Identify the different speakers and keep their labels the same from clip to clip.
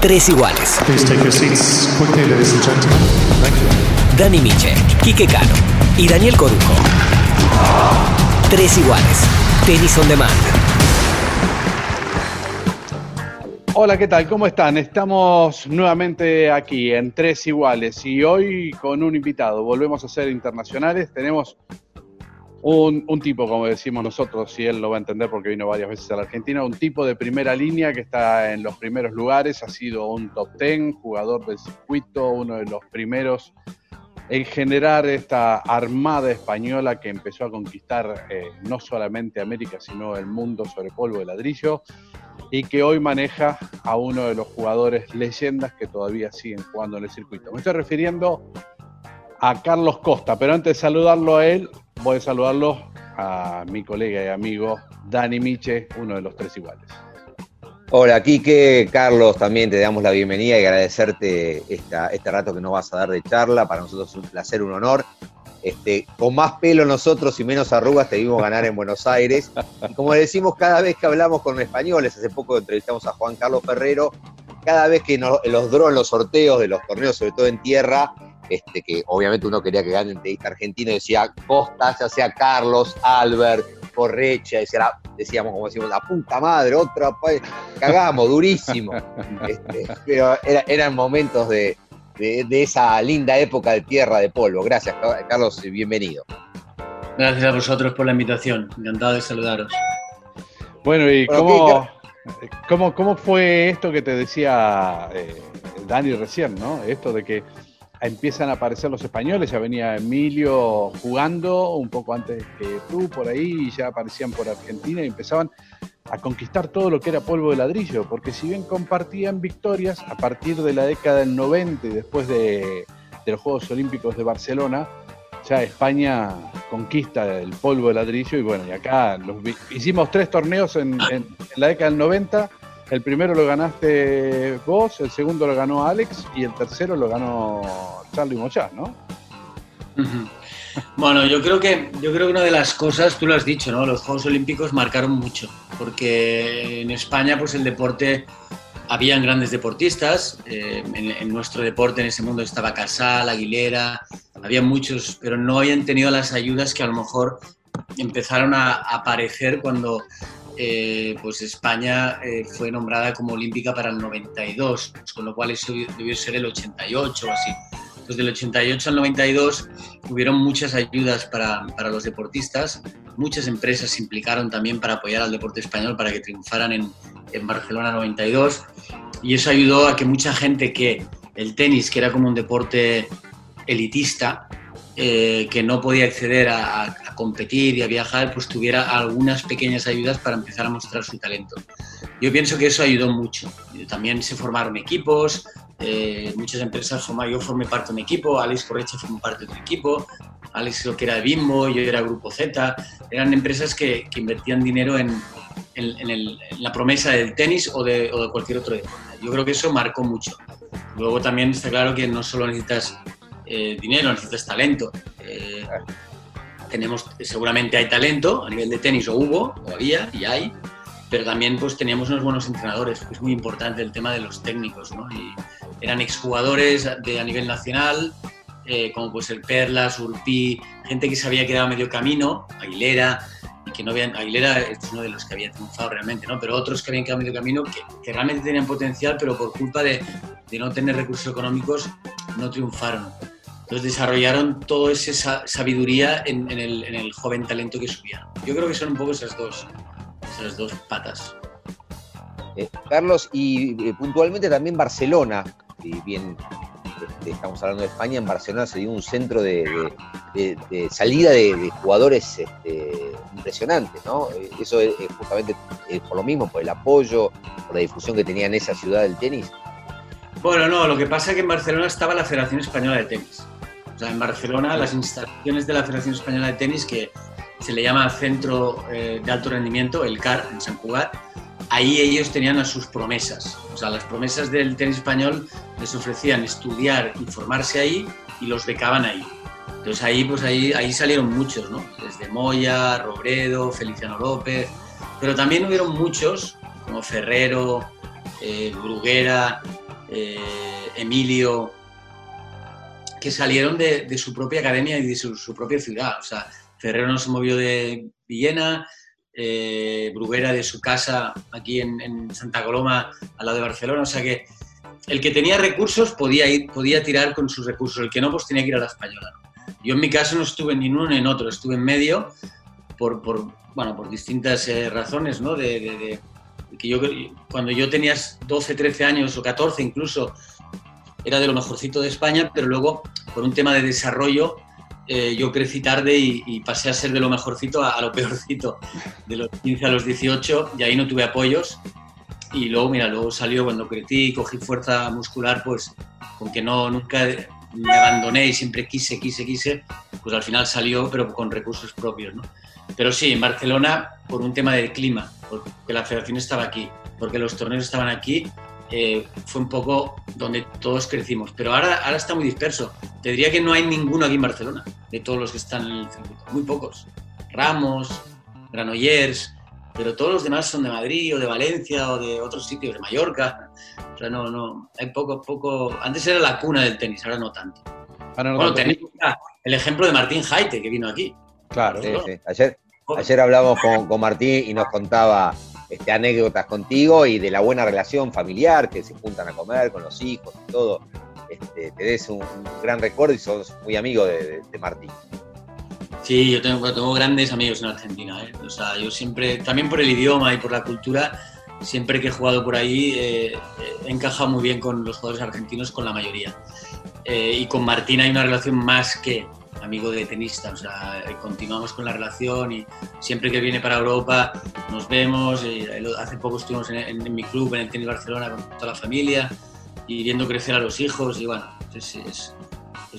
Speaker 1: Tres iguales.
Speaker 2: Please take your seats quickly, ladies and gentlemen. Thank you.
Speaker 1: Dani Miche, Quique Cano y Daniel Corujo. Tres iguales. Tenis on demand.
Speaker 3: Hola, ¿qué tal? ¿Cómo están? Estamos nuevamente aquí en Tres Iguales y hoy con un invitado. Volvemos a ser internacionales. Tenemos un, un, tipo, como decimos nosotros, y él lo va a entender porque vino varias veces a la Argentina, un tipo de primera línea que está en los primeros lugares, ha sido un top ten, jugador del circuito, uno de los primeros en generar esta armada española que empezó a conquistar eh, no solamente América, sino el mundo sobre polvo de ladrillo y que hoy maneja a uno de los jugadores leyendas que todavía siguen jugando en el circuito. Me estoy refiriendo a Carlos Costa, pero antes de saludarlo a él, voy a saludarlo a mi colega y amigo Dani Miche, uno de los tres iguales.
Speaker 4: Hola, Quique, Carlos, también te damos la bienvenida y agradecerte esta, este rato que nos vas a dar de charla. Para nosotros es un placer, un honor. Este, con más pelo nosotros y menos arrugas te vimos ganar en Buenos Aires. Como decimos cada vez que hablamos con españoles, hace poco entrevistamos a Juan Carlos Ferrero, cada vez que nos, los drones, los sorteos de los torneos, sobre todo en tierra, este, que obviamente uno quería que gane el tenista argentino, decía Costa, ya sea Carlos, Albert, Correcha, decía, decíamos como decimos, la puta madre, otra, pues, cagamos, durísimo. Este, pero era, eran momentos de, de, de, esa linda época de tierra de polvo. Gracias, Carlos, bienvenido.
Speaker 5: Gracias a vosotros por la invitación, encantado de saludaros.
Speaker 3: Bueno, ¿y bueno, cómo, cómo, cómo, fue esto que te decía eh, Dani recién, ¿no? Esto de que empiezan a aparecer los españoles, ya venía Emilio jugando un poco antes que tú por ahí, y ya aparecían por Argentina y empezaban a conquistar todo lo que era polvo de ladrillo, porque si bien compartían victorias a partir de la década del 90 y después de, los Juegos Olímpicos de Barcelona, ya España conquista el polvo de ladrillo y bueno, y acá los, hicimos tres torneos en, en, en la década del 90 el primero lo ganaste vos, el segundo lo ganó Alex y el tercero lo ganó Charlie Mochá, ¿no?
Speaker 5: Bueno, yo creo que yo creo que una de las cosas, tú lo has dicho, ¿no? Los Juegos Olímpicos marcaron mucho, porque en España, pues el deporte habían grandes deportistas. Eh, en, en, nuestro deporte, en ese mundo, estaba Casal, Aguilera, había muchos, pero no habían tenido las ayudas que a lo mejor empezaron a aparecer cuando eh, pues España eh, fue nombrada como olímpica para el 92, con lo cual eso debió ser el 88 o así. Entonces, del 88 al 92 hubieron muchas ayudas para, para, los deportistas, muchas empresas se implicaron también para apoyar al deporte español para que triunfaran en, en Barcelona 92 y eso ayudó a que mucha gente que el tenis, que era como un deporte elitista, eh, que no podía acceder a, competir y a viajar, pues tuviera algunas pequeñas ayudas para empezar a mostrar su talento. Yo pienso que eso ayudó mucho. También se formaron equipos, eh, muchas empresas formaron, yo formé parte de un equipo, Alex Correcha formó parte de un equipo, Alex creo que era Bimbo, yo era Grupo Z, eran empresas que, invertían dinero en, la promesa del tenis o de, o de cualquier otro deporte. Yo creo que eso marcó mucho. Luego también está claro que no solo necesitas eh, dinero, necesitas talento. Eh, tenemos, seguramente hay talento a nivel de tenis, o hubo, o había, y hay, pero también pues teníamos unos buenos entrenadores, es muy importante el tema de los técnicos, ¿no? Y eran exjugadores de, a nivel nacional, eh, como pues el Perlas, Urpí, gente que se había quedado a medio camino, Aguilera, y que no habían, Aguilera es uno de los que había triunfado realmente, ¿no? Pero otros que habían quedado a medio camino que, que realmente tenían potencial, pero por culpa de, de no tener recursos económicos no triunfaron. Entonces desarrollaron toda esa sabiduría en, en, el, en, el, joven talento que subía. Yo creo que son un poco esas dos, esas dos patas.
Speaker 4: Eh, Carlos, y eh, puntualmente también Barcelona, y bien este, estamos hablando de España, en Barcelona se dio un centro de, de, de salida de, jugadores este, impresionante, ¿no? Eh, eso es justamente por lo mismo, por el apoyo, por la difusión que tenía en esa ciudad del tenis.
Speaker 5: Bueno, no, lo que pasa es que en Barcelona estaba la Federación Española de Tenis. Sea, en Barcelona las instalaciones de la Federación Española de Tenis, que se le llama Centro eh, de Alto Rendimiento, el CAR, en San Cugat, ahí ellos tenían a sus promesas. O sea, las promesas del tenis español les ofrecían estudiar y formarse ahí y los becaban ahí. Entonces ahí, pues ahí, ahí salieron muchos, ¿no? Desde Moya, Robredo, Feliciano López, pero también hubieron muchos, como Ferrero, eh, Bruguera, eh, Emilio, que salieron de, su propia academia y de su, propia ciudad. O sea, Ferrero no se movió de Villena, eh, Bruguera de su casa aquí en, Santa Coloma, al lado de Barcelona. O sea que el que tenía recursos podía ir, podía tirar con sus recursos, el que no, pues tenía que ir a la española. Yo en mi caso no estuve ni en uno ni en otro, estuve en medio por, bueno, por distintas eh, razones, ¿no? De, que yo, cuando yo tenía 12, 13 años o 14 incluso, era de lo mejorcito de España, pero luego por un tema de desarrollo eh, yo crecí tarde y, pasé a ser de lo mejorcito a, lo peorcito, de los 15 a los 18, y ahí no tuve apoyos. Y luego, mira, luego salió cuando crecí y cogí fuerza muscular, pues con que no, nunca me abandoné y siempre quise, quise, quise, pues al final salió, pero con recursos propios, ¿no? Pero sí, en Barcelona, por un tema de clima, porque la federación estaba aquí, porque los torneos estaban aquí, eh, fue un poco donde todos crecimos. Pero ahora, ahora está muy disperso. Te diría que no hay ninguno aquí en Barcelona, de todos los que están en el circuito. Muy pocos. Ramos, Granollers, pero todos los demás son de Madrid o de Valencia o de otros sitios, de Mallorca. O sea, no, no, hay poco, poco. Antes era la cuna del tenis, ahora no tanto. bueno, tenemos el ejemplo de Martín Jaite, que vino aquí.
Speaker 4: Claro. Ayer, ayer hablamos con, Martín y nos contaba este, anécdotas contigo y de la buena relación familiar, que se juntan a comer con los hijos y todo. Este, te des un, gran recuerdo y sos muy amigo de, Martín.
Speaker 5: Sí, yo tengo, tengo, grandes amigos en Argentina. ¿eh? O sea, yo siempre, también por el idioma y por la cultura, siempre que he jugado por ahí, eh, he encajado muy bien con los jugadores argentinos, con la mayoría. Eh, y con Martín hay una relación más que amigo de tenista, o sea, eh, continuamos con la relación y siempre que viene para Europa nos vemos. Y hace poco estuvimos en, mi club, en el Tenis Barcelona, con toda la familia y viendo crecer a los hijos y bueno, es, es,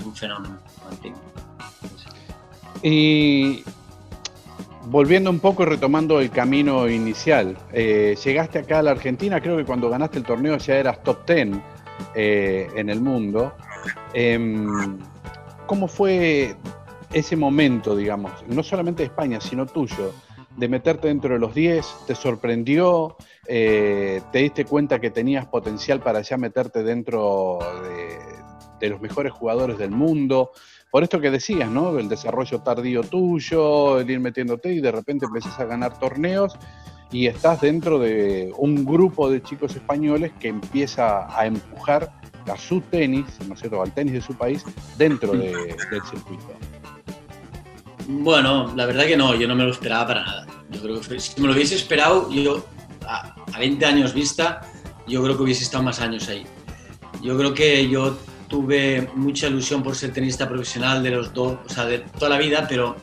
Speaker 5: un fenómeno.
Speaker 3: Y volviendo un poco y retomando el camino inicial, eh, llegaste acá a la Argentina, creo que cuando ganaste el torneo ya eras top 10 eh, en el mundo. Em, ¿Cómo fue ese momento, digamos, no solamente de España, sino tuyo, de meterte dentro de los 10? ¿Te sorprendió? Eh, ¿Te diste cuenta que tenías potencial para ya meterte dentro de, los mejores jugadores del mundo? Por esto que decías, ¿no? El desarrollo tardío tuyo, el ir metiéndote y de repente empezás a ganar torneos y estás dentro de un grupo de chicos españoles que empieza a empujar a su tenis, ¿no es cierto?, al tenis de su país dentro del circuito.
Speaker 5: Bueno, la verdad que no, yo no me lo esperaba para nada. Yo creo que si me lo hubiese esperado, yo a, 20 años vista, yo creo que hubiese estado más años ahí. Yo creo que yo tuve mucha ilusión por ser tenista profesional de los dos, o sea, de toda la vida, pero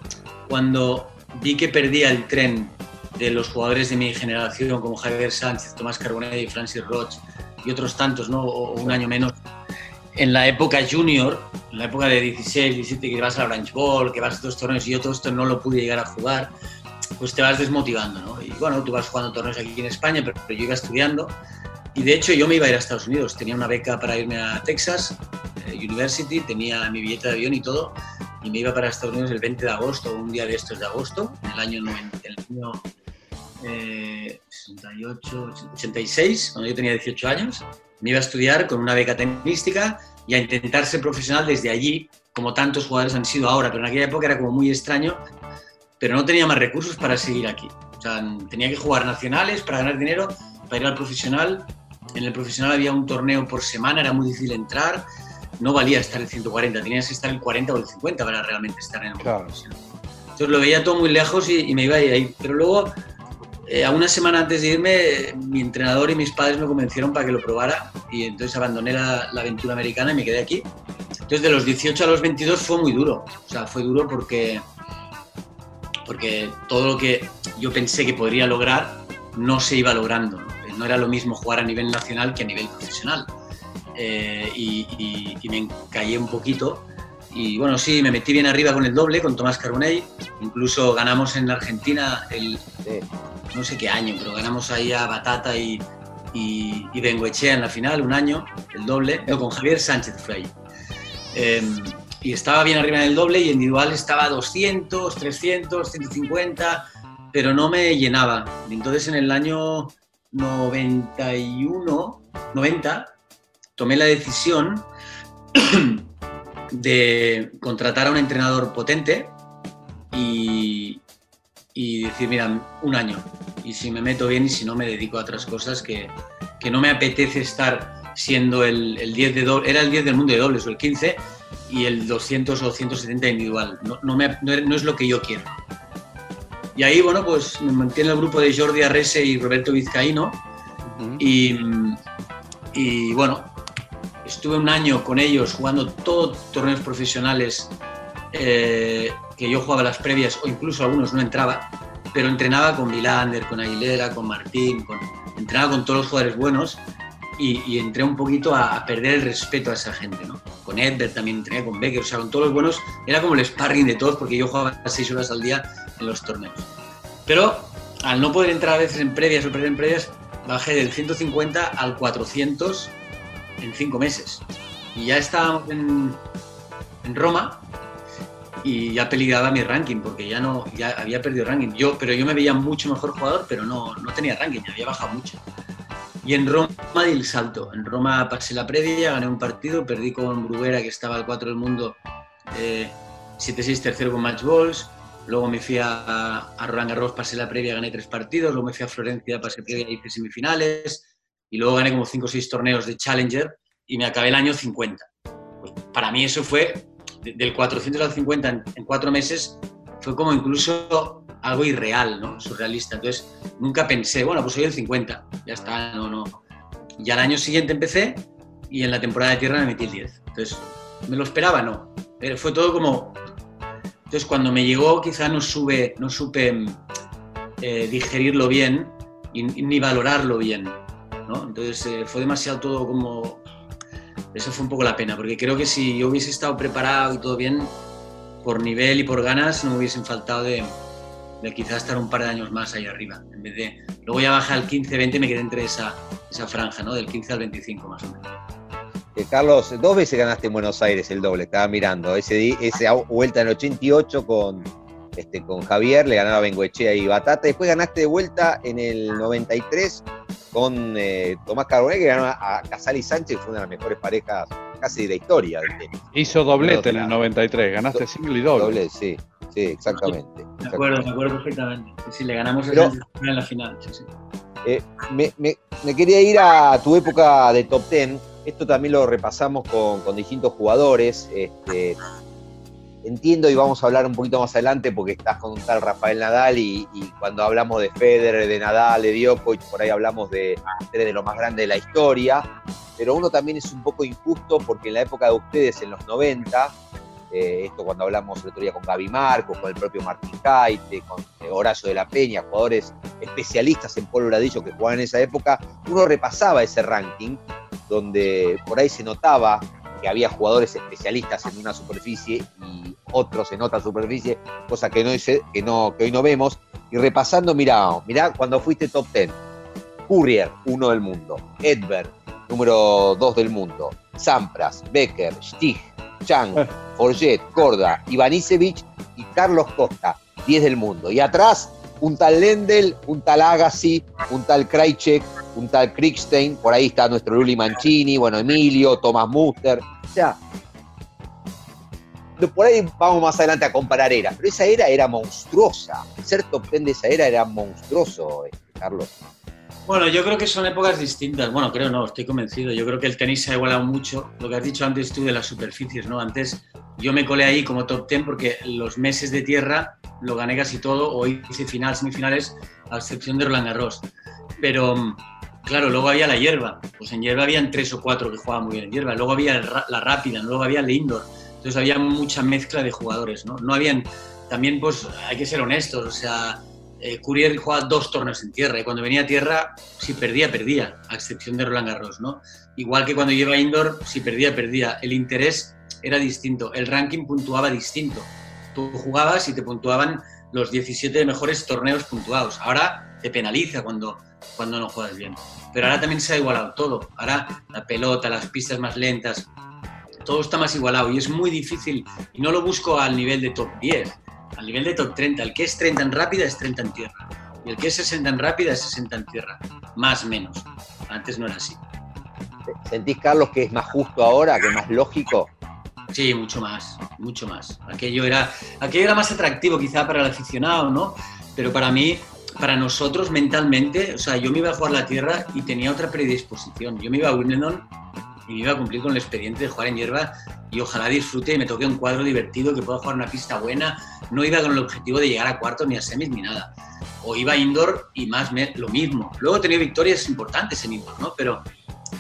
Speaker 5: cuando vi que perdía el tren de los jugadores de mi generación, como Javier Sánchez, Tomás Carbonell Francis Roch, y otros tantos, ¿no? O un año menos. En la época junior, en la época de 16, 17, que vas a la Branch Ball, que vas a estos torneos y yo todo esto no lo pude llegar a jugar, pues te vas desmotivando, ¿no? Y bueno, tú vas jugando torneos aquí en España, pero, yo iba estudiando y de hecho yo me iba a ir a Estados Unidos. Tenía una beca para irme a Texas eh, University, tenía mi billete de avión y todo, y me iba para Estados Unidos el 20 de agosto, un día de estos de agosto, en el año, 90, el año 68, eh, 86, cuando yo tenía 18 años. Me iba a estudiar con una beca tenística y a intentar ser profesional desde allí, como tantos jugadores han sido ahora, pero en aquella época era como muy extraño, pero no tenía más recursos para seguir aquí. O sea, tenía que jugar nacionales para ganar dinero, para ir al profesional. En el profesional había un torneo por semana, era muy difícil entrar, no valía estar el 140, tenías que estar el 40 o el 50 para realmente estar en el profesional. Entonces lo veía todo muy lejos y, y me iba a ir ahí. Pero luego eh, a una semana antes de irme, mi entrenador y mis padres me convencieron para que lo probara y entonces abandoné la, aventura americana y me quedé aquí. Entonces de los 18 a los 22 fue muy duro, o sea, fue duro porque, porque todo lo que yo pensé que podría lograr no se iba logrando. No, era lo mismo jugar a nivel nacional que a nivel profesional. Eh, y, y, me encallé un poquito. Y bueno, sí, me metí bien arriba con el doble, con Tomás Carbonell. Incluso ganamos en la Argentina el, no sé qué año, pero ganamos ahí a Batata y, y, y Bengoechea en la final, un año, el doble, no, con Javier Sánchez fue em, y estaba bien arriba en el doble y individual estaba 200, 300, 150, pero no me llenaba. entonces en el año 91, 90, tomé la decisión de contratar a un entrenador potente y, y decir, mira, un año. Y si me meto bien y si no, me dedico a otras cosas que, que no me apetece estar siendo el, el 10 de doble, era el 10 del mundo de dobles o el 15 y el 200 o 270 individual. No, no, me, no, no es lo que yo quiero. Y ahí, bueno, pues me mantiene el grupo de Jordi Arrese y Roberto Vizcaíno. y, y bueno, estuve un año con ellos jugando todos torneos profesionales eh, que yo jugaba las previas o incluso algunos no entraba, pero entrenaba con Vilander, con Aguilera, con Martín, con, entrenaba con todos los jugadores buenos y, y entré un poquito a, a, perder el respeto a esa gente, ¿no? Con Edbert también entrené, con Becker, o sea, con todos los buenos, era como el sparring de todos porque yo jugaba seis horas al día en los torneos. Pero al no poder entrar a veces en previas o perder en previas, bajé del 150 al 400 en cinco meses. Y ya estábamos en, en Roma y ya peligraba mi ranking porque ya no ya había perdido ranking. Yo pero yo me veía mucho mejor jugador pero no, no tenía ranking había bajado mucho. Y en Roma di el salto. En Roma pasé la previa gané un partido perdí con Bruguera que estaba al 4 del mundo eh, 7-6 tercero con match balls. Luego me fui a, a Roland Garros pasé la previa gané tres partidos. Luego me fui a Florencia pasé previa hice semifinales y luego gané como 5 o 6 torneos de Challenger y me acabé el año 50 pues para mí eso fue del 400 al 50 en, cuatro meses fue como incluso algo irreal, ¿no? Surrealista. Entonces, nunca pensé, bueno, pues soy el 50, ya está, no, no. Y al año siguiente empecé y en la temporada de tierra me metí el 10. Entonces, ¿me lo esperaba? No. Pero fue todo como... Entonces, cuando me llegó, quizá no, sube, no supe eh, digerirlo bien y, ni valorarlo bien, ¿no? Entonces, eh, fue demasiado todo como eso fue un poco la pena, porque creo que si yo hubiese estado preparado y todo bien, por nivel y por ganas, no me hubiesen faltado de, de quizás estar un par de años más ahí arriba. En vez de. Luego ya bajé al 15-20 y me quedé entre esa, esa franja, ¿no? Del 15 al 25 más o menos.
Speaker 4: Eh, Carlos, dos veces ganaste en Buenos Aires el doble, estaba mirando. Ese, esa vuelta en el 88 con, este, con Javier, le ganaba Bengoechea y Batata. Después ganaste de vuelta en el 93 con eh, Tomás Carbonell, que ganó a Casal y Sánchez, que fue una de las mejores parejas casi de la historia del tenis.
Speaker 3: Hizo doblete en el 93, ganaste single y doble.
Speaker 4: Doble, sí, sí, exactamente.
Speaker 5: Me acuerdo, me acuerdo perfectamente. Sí, sí le ganamos Pero, en la final. Sí, sí.
Speaker 4: Eh, me, me, me, quería ir a tu época de top 10. Esto también lo repasamos con, con distintos jugadores. Este, entiendo y vamos a hablar un poquito más adelante porque estás con un tal Rafael Nadal y, cuando hablamos de Federer, de Nadal, de Djokovic, por ahí hablamos de tres de los más grandes de la historia, pero uno también es un poco injusto porque en la época de ustedes, en los 90, eh, esto cuando hablamos el otro día con Gaby Marcos, con el propio Martín Caite, con eh, Horacio de la Peña, jugadores especialistas en polo ladrillo que jugaban en esa época, uno repasaba ese ranking donde por ahí se notaba que había jugadores especialistas en una superficie y otros en otra superficie, cosa que, no, que, no, que hoy no vemos. Y repasando, mirá, mirá cuando fuiste top 10. Courier, uno del mundo. Edberg, número dos del mundo. Sampras, Becker, Stich, Chang, Forget, Korda, Ivanisevic y Carlos Costa, 10 del mundo. Y atrás, un tal Lendl, un tal Agassi, un tal Krajcek, un tal Kriegstein, por ahí está nuestro Luli Mancini, bueno, Emilio, Thomas Muster, o sea, por ahí vamos más adelante a comparar eras, pero esa era era monstruosa, ser top ten de esa era era monstruoso, este, Carlos.
Speaker 5: Bueno, yo creo que son épocas distintas. Bueno, creo no, estoy convencido. Yo creo que el tenis se ha igualado mucho. Lo que has dicho antes tú de las superficies, ¿no? Antes yo me colé ahí como top ten porque los meses de tierra lo gané casi todo o hice final, semifinales, a excepción de Roland Garros. Pero claro, luego había la hierba. Pues en hierba habían tres o cuatro que jugaban muy bien en hierba. Luego había la rápida, luego había el indoor. Entonces había mucha mezcla de jugadores, ¿no? No habían, también pues hay que ser honestos, o sea, eh, jugaba dos torneos en tierra y cuando venía a tierra, si perdía, perdía, a excepción de Roland Garros, ¿no? Igual que cuando lleva indoor, si perdía, perdía. El interés era distinto, el ranking puntuaba distinto. Tú jugabas y te puntuaban los 17 mejores torneos puntuados. Ahora te penaliza cuando, cuando no juegas bien. Pero ahora también se ha igualado todo. Ahora la pelota, las pistas más lentas, todo está más igualado y es muy difícil. Y no lo busco al nivel de top 10 al nivel de top 30. El que es 30 en rápida es 30 en tierra. Y el que es 60 en rápida es 60 en tierra. Más menos. Antes no era así.
Speaker 4: ¿Sentís, Carlos, que es más justo ahora, que es más lógico?
Speaker 5: Sí, mucho más, mucho más. Aquello era, aquello era más atractivo quizá para el aficionado, ¿no? Pero para mí, para nosotros mentalmente, o sea, yo me iba a jugar la tierra y tenía otra predisposición. Yo me iba a Wimbledon y me iba a cumplir con el expediente de jugar en hierba y ojalá disfrute y me toque un cuadro divertido, que pueda jugar una pista buena. No iba con el objetivo de llegar a cuartos ni a semis ni nada. O iba a indoor y más lo mismo. Luego he tenido victorias importantes en indoor, ¿no? Pero,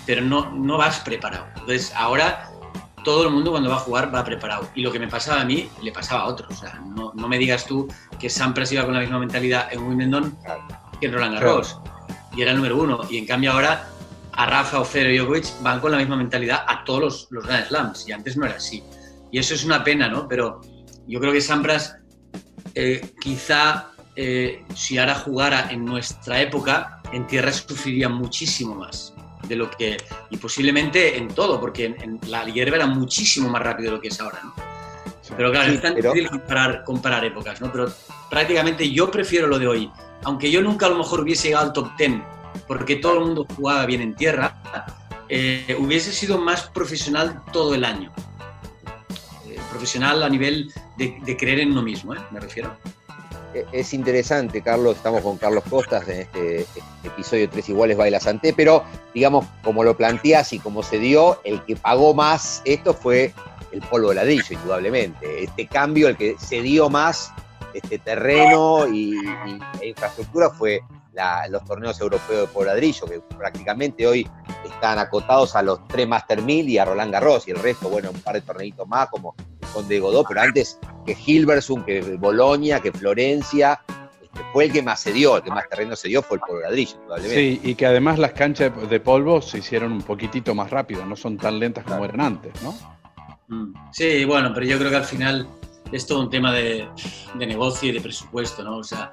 Speaker 5: pero no, no vas preparado. Entonces ahora todo el mundo cuando va a jugar va preparado. Y lo que me pasaba a mí, le pasaba a otros. O sea, no, no me digas tú que Sampras iba con la misma mentalidad en Wimbledon que en Roland Garros. Y era el número uno. Y en cambio ahora a Rafa, Federer y Djokovic van con la misma mentalidad a todos los, los Grand Slams. Y antes no era así. Y eso es una pena, ¿no? Pero yo creo que Sampras eh, quizá eh, si ahora jugara en nuestra época, en tierra sufriría muchísimo más de lo que, y posiblemente en todo, porque en, la hierba era muchísimo más rápido de lo que es ahora, ¿no? Pero claro, es tan difícil comparar, comparar, épocas, ¿no? Pero prácticamente yo prefiero lo de hoy. Aunque yo nunca a lo mejor hubiese llegado al top 10, porque todo el mundo jugaba bien en tierra, eh, hubiese sido más profesional todo el año. Eh, profesional a nivel de, de, creer en uno mismo, ¿eh? me refiero.
Speaker 4: E, es interesante, Carlos, estamos con Carlos Costas en este, episodio Tres Iguales Baila Santé, pero digamos, como lo planteas y como se dio, el que pagó más esto fue el polvo de ladrillo, indudablemente. Este cambio, el que se dio más este terreno y, infraestructura fue los torneos europeos de polvo de ladrillo, que prácticamente hoy están acotados a los tres Master 1000 y a Roland Garros, y el resto, bueno, un par de torneitos más, como con de Godó, pero antes que Hilversum, que Bolonia, que Florencia, este, fue el que más se dio, el que más terreno se dio fue el polvo ladrillo, probablemente.
Speaker 3: Sí, y que además las canchas de polvo se hicieron un poquitito más rápido, no son tan lentas como eran antes, ¿no?
Speaker 5: Mm. Sí, bueno, pero yo creo que al final es todo un tema de, de negocio y de presupuesto, ¿no? O sea,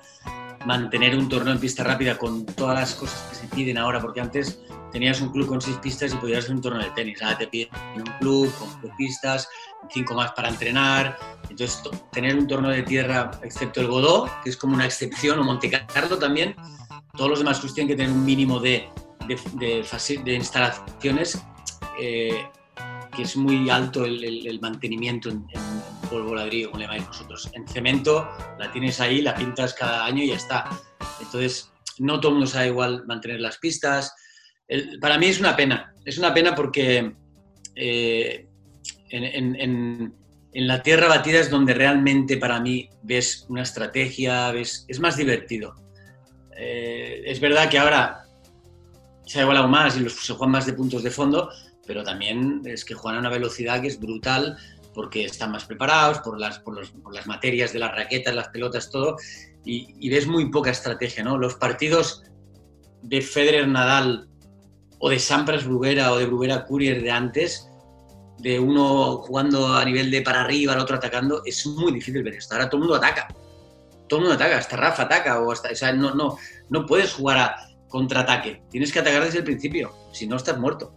Speaker 5: mantener un torneo en pista rápida con todas las cosas que se piden ahora, porque antes tenías un club con seis pistas y podías hacer un torneo de tenis. Ahora te piden un club con cuatro pistas, cinco más para entrenar. Entonces, tener un torneo de tierra, excepto el Godó, que es como una excepción, o Monte Carlo también, todos los demás clubes tienen que tener un mínimo de, de, de, instalaciones, eh, que es muy alto el, mantenimiento en, en, polvo ladrillo, como le llamáis vosotros. En cemento la tienes ahí, la pintas cada año y ya está. Entonces, no todo el mundo sabe igual mantener las pistas, para mí es una pena, es una pena porque eh, en, la tierra batida es donde realmente para mí ves una estrategia, ves, es más divertido. Eh, es verdad que ahora se ha igualado más y los, se juegan más de puntos de fondo, pero también es que juegan a una velocidad que es brutal porque están más preparados por las, por, las materias de las raquetas, las pelotas, todo, y, y, ves muy poca estrategia, ¿no? Los partidos de Federer-Nadal o de Sampras Bruguera o de Bruguera Courier de antes, de uno jugando a nivel de para arriba, el otro atacando, es muy difícil ver esto. Ahora todo el mundo ataca. Todo el mundo ataca, hasta Rafa ataca, o hasta, o sea, no, no, no puedes jugar a contraataque. Tienes que atacar desde el principio, si no estás muerto.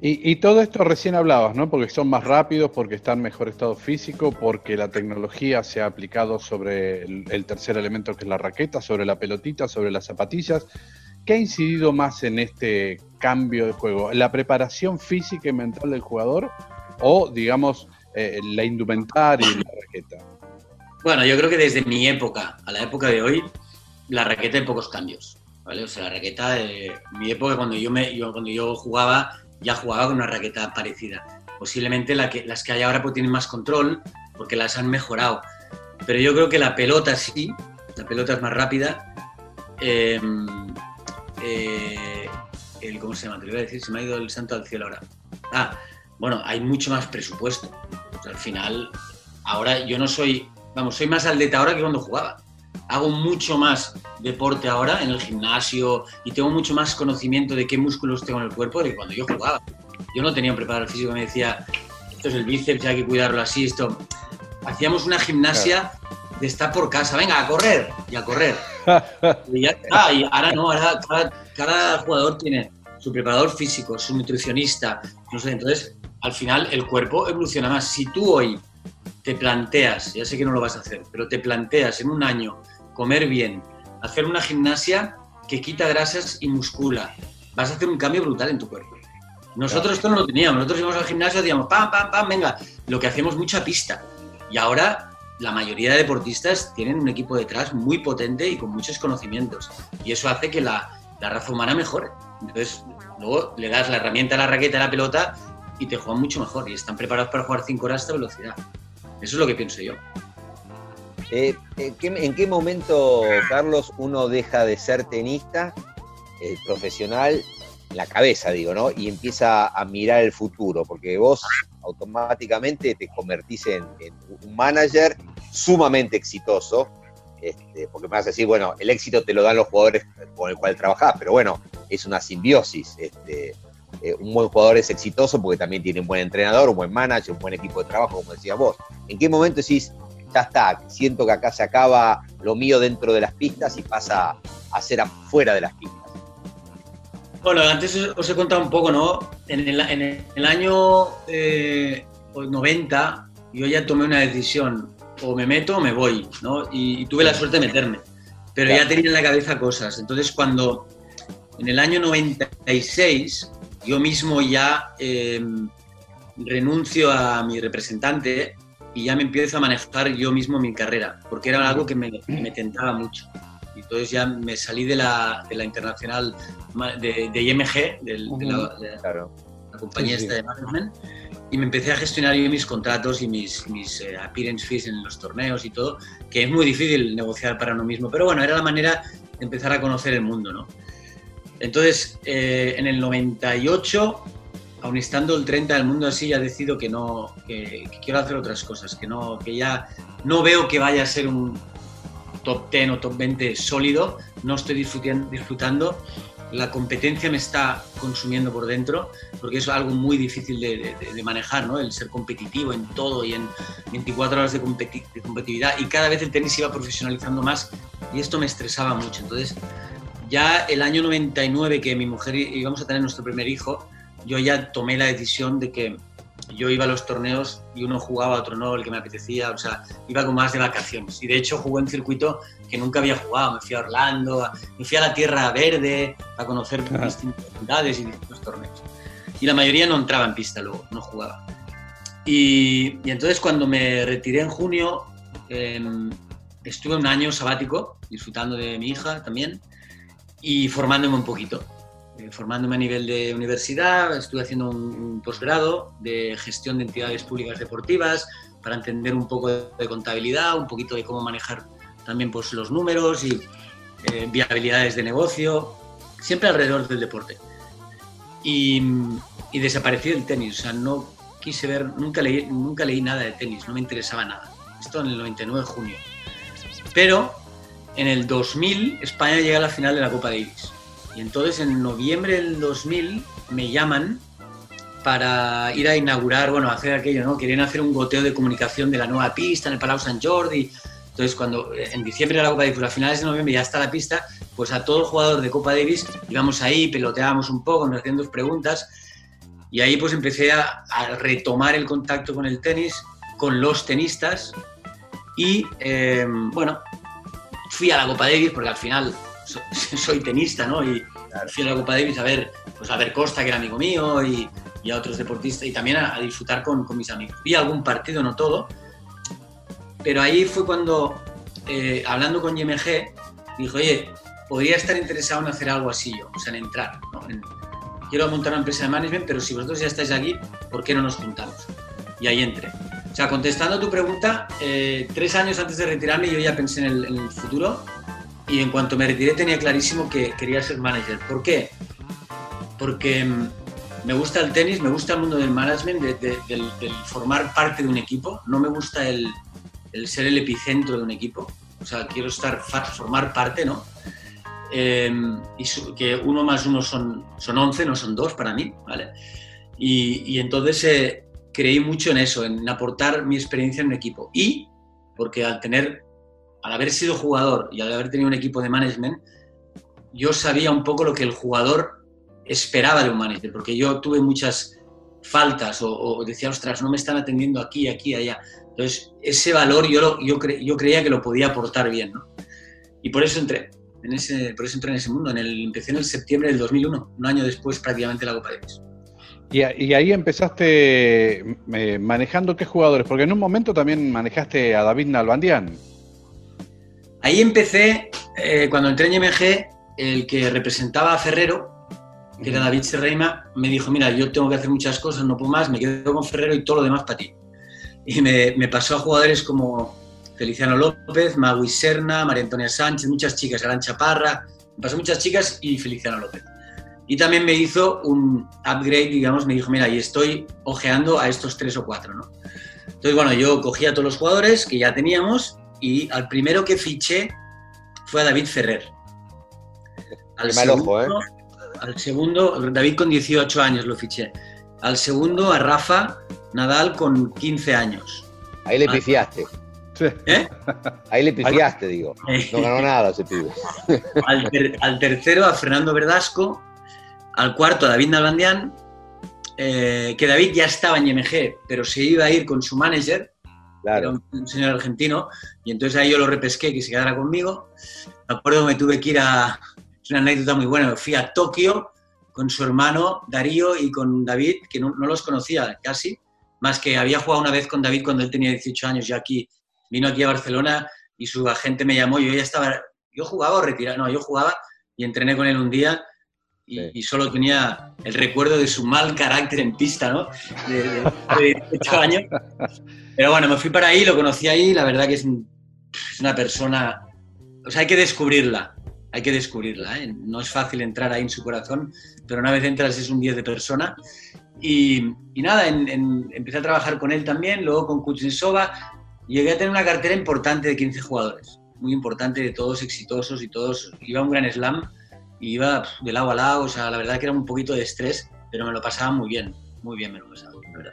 Speaker 3: Y, todo esto recién hablabas, ¿no? Porque son más rápidos, porque están en mejor estado físico, porque la tecnología se ha aplicado sobre el tercer elemento que es la raqueta, sobre la pelotita, sobre las zapatillas. ¿Qué ha incidido más en este cambio de juego? ¿La preparación física y mental del jugador o, digamos, eh, la indumentaria y la raqueta?
Speaker 5: Bueno, yo creo que desde mi época a la época de hoy, la raqueta hay pocos cambios. ¿vale? O sea, la raqueta, de mi época, cuando yo, me, cuando yo jugaba, ya jugaba con una raqueta parecida. Posiblemente la que, las que hay ahora pues, tienen más control porque las han mejorado. Pero yo creo que la pelota sí, la pelota es más rápida. Eh, eh, el, ¿cómo se llama? Te lo iba a decir, se me ha ido el santo al cielo ahora. Ah, bueno, hay mucho más presupuesto. al final, ahora yo no soy, vamos, soy más atleta ahora que cuando jugaba. Hago mucho más deporte ahora en el gimnasio y tengo mucho más conocimiento de qué músculos tengo en el cuerpo de que cuando yo jugaba. Yo no tenía un preparador físico me decía, esto es el bíceps, hay que cuidarlo así, esto. Hacíamos una gimnasia de estar por casa, venga, a correr y a correr. y, ahora no, ahora cada, jugador tiene su preparador físico, su nutricionista, no sé, entonces al final el cuerpo evoluciona más. Si tú hoy te planteas, ya sé que no lo vas a hacer, pero te planteas en un año comer bien, hacer una gimnasia que quita grasas y muscula, vas a hacer un cambio brutal en tu cuerpo. Nosotros esto no lo teníamos. Nosotros íbamos al gimnasio, decíamos, pam, pam, pam, venga. Lo que hacemos mucha pista. Y ahora la mayoría de deportistas tienen un equipo detrás muy potente y con muchos conocimientos. Y eso hace que la, la raza humana mejore. Entonces, luego le das la herramienta la raqueta, la pelota y te juegan mucho mejor. Y están preparados para jugar 5 horas a esta velocidad. Eso es lo que pienso yo.
Speaker 4: Eh, ¿en, qué, ¿En momento, Carlos, uno deja de ser tenista eh, profesional, la cabeza, digo, ¿no? Y empieza a mirar el futuro, porque vos automáticamente te convertís en, en un manager sumamente exitoso, este, porque me vas a decir, bueno, el éxito te lo dan los jugadores con el cual trabajás, pero bueno, es una simbiosis. Este, eh, un buen jugador es exitoso porque también tiene un buen entrenador, un buen manager, un buen equipo de trabajo, como decías vos. ¿En qué momento decís, ya está, siento que acá se acaba lo mío dentro de las pistas y pasa a ser afuera de las pistas?
Speaker 5: Bueno, antes os he contado un poco, ¿no? En el, en el año eh, 90 yo ya tomé una decisión, o me meto o me voy, ¿no? Y, y tuve la suerte de meterme, pero ya tenía en la cabeza cosas. Entonces cuando en el año 96 yo mismo ya eh, renuncio a mi representante y ya me empiezo a manejar yo mismo mi carrera, porque era algo que me, me tentaba mucho. Y entonces ya me salí de la, de la internacional de, de IMG, del, de, la, de
Speaker 4: Claro.
Speaker 5: la compañía
Speaker 3: Sí, sí.
Speaker 5: esta de management, y me empecé a gestionar yo mis contratos y mis, mis eh, appearance fees en los torneos y todo, que es muy difícil negociar para uno mismo, pero bueno, era la manera de empezar a conocer el mundo, ¿no? Entonces, eh, en el 98, aun estando el 30 del mundo así, ya decido que no, que, quiero hacer otras cosas, que no, que ya no veo que vaya a ser un top 10 o top 20 sólido, no estoy disfrutando, la competencia me está consumiendo por dentro, porque es algo muy difícil de, manejar, ¿no? El ser competitivo en todo y en 24 horas de, de competitividad. Y cada vez el tenis iba profesionalizando más y esto me estresaba mucho. Entonces, ya el año 99 que mi mujer íbamos a tener nuestro primer hijo, yo ya tomé la decisión de que yo iba a los torneos y uno jugaba, otro no, el que me apetecía, o sea, iba con más de vacaciones. Y de hecho jugué en circuito que nunca había jugado, me fui a Orlando, me fui a la Tierra Verde a conocer distintas ciudades y distintos torneos. Y la mayoría no entraba en pista luego, no jugaba. Y, y entonces cuando me retiré en junio, em, estuve un año sabático, disfrutando de mi hija también y formándome un poquito. Eh, formándome a nivel de universidad, estuve haciendo un, un posgrado de gestión de entidades públicas deportivas para entender un poco de, contabilidad, un poquito de cómo manejar también pues, los números y eh, viabilidades de negocio, siempre alrededor del deporte. Y, y desaparecí del tenis, o sea, no quise ver, nunca leí, nunca leí nada de tenis, no me interesaba nada. Esto en el 99 de junio. Pero en el 2000 España llega a la final de la Copa Davis. Y entonces en noviembre del 2000 me llaman para ir a inaugurar, bueno, hacer aquello, ¿no? Querían hacer un goteo de comunicación de la nueva pista en el Palau Sant Jordi. Entonces, cuando eh, en diciembre de la Copa Davis, a finales de noviembre ya está la pista, pues a todo jugador de Copa Davis íbamos ahí, peloteábamos un poco, nos hacían dos preguntas y ahí pues empecé a, a retomar el contacto con el tenis, con los tenistas y eh, bueno, fui a la Copa Davis porque al final so- soy tenista, ¿no? Y fui a la Copa Davis a ver, pues a ver Costa, que era amigo mío, y, y a otros deportistas, y también a, a disfrutar con, con mis amigos. Vi algún partido, no todo, pero ahí fue cuando, eh, hablando con YMG, dijo, oye, podría estar interesado en hacer algo así yo, o sea, en entrar, ¿no? En- quiero montar una empresa de management, pero si vosotros ya estáis aquí, ¿por qué no nos juntamos? Y ahí entré. O sea, contestando a tu pregunta, eh, tres años antes de retirarme yo ya pensé en el, en el futuro y en cuanto me retiré tenía clarísimo que quería ser manager. ¿Por qué? Porque mm, me gusta el tenis, me gusta el mundo del management, de- de- del, del formar parte de un equipo. No me gusta el, el ser el epicentro de un equipo. O sea, quiero estar, formar parte, ¿no? Eh, y su- que uno más uno son, son 11, no son dos para mí, ¿vale? Y, y entonces eh, creí mucho en eso, en aportar mi experiencia en un equipo. Y porque al tener, al haber sido jugador y al haber tenido un equipo de management, yo sabía un poco lo que el jugador esperaba de un manager, porque yo tuve muchas faltas o, o decía, ostras, no me están atendiendo aquí, aquí, allá. Entonces, ese valor yo, lo- yo, cre- yo creía que lo podía aportar bien, ¿no? Y por eso entré, en ese, por eso entré en ese mundo. En el, empecé en el septiembre del 2001, un año después prácticamente de la Copa Davis.
Speaker 3: Y, ahí empezaste eh, manejando qué jugadores, porque en un momento también manejaste a David Nalbandián.
Speaker 5: Ahí empecé, eh, cuando entré en MG, el que representaba a Ferrero, que era David Serreima, me dijo, mira, yo tengo que hacer muchas cosas, no puedo más, me quedo con Ferrero y todo lo demás para ti. Y me, pasó a jugadores como Feliciano López, Magui Serna, María Antonia Sánchez, muchas chicas, Gran Chaparra, me pasó muchas chicas y Feliciano López. Y también me hizo un upgrade, digamos, me dijo, mira, y estoy ojeando a estos tres o cuatro, ¿no? Entonces, bueno, yo cogí a todos los jugadores que ya teníamos y al primero que fiché fue a David Ferrer.
Speaker 4: Al segundo, ¿eh?
Speaker 5: al segundo, David con 18 años lo fiché. Al segundo a Rafa Nadal con 15 años.
Speaker 4: Ahí le pifiaste. ¿Eh? Ahí le pifiaste, digo. No ganó nada ese pibe.
Speaker 5: Al, tercero a Fernando Verdasco, al cuarto a David Nalbandián, eh, que David ya estaba en IMG, pero se iba a ir con su manager, claro. un, señor argentino, y entonces ahí yo lo repesqué que se quedara conmigo. Me acuerdo que me tuve que ir a, es una anécdota muy buena, fui a Tokio con su hermano Darío y con David, que no, los conocía casi, más que había jugado una vez con David cuando él tenía 18 años, ya aquí, vino aquí a Barcelona y su agente me llamó, yo ya estaba, yo jugaba o retirado, no, yo jugaba y entrené con él un día y, solo tenía el recuerdo de su mal carácter en pista, ¿no? De, de 18 años. Pero bueno, me fui para ahí, lo conocí ahí, la verdad que es, es una persona, o sea, hay que descubrirla hay que descubrirla. ¿eh? No es fácil entrar ahí en su corazón, pero una vez entras es un 10 de persona. Y, nada, empecé a trabajar con él también, luego con Kuznetsova. Llegué a tener una cartera importante de 15 jugadores, muy importante, de todos exitosos y todos. Iba a un gran slam, y iba de lado a lado, o sea, la verdad que era un poquito de estrés, pero me lo pasaba muy bien, muy bien me lo pasaba, verdad.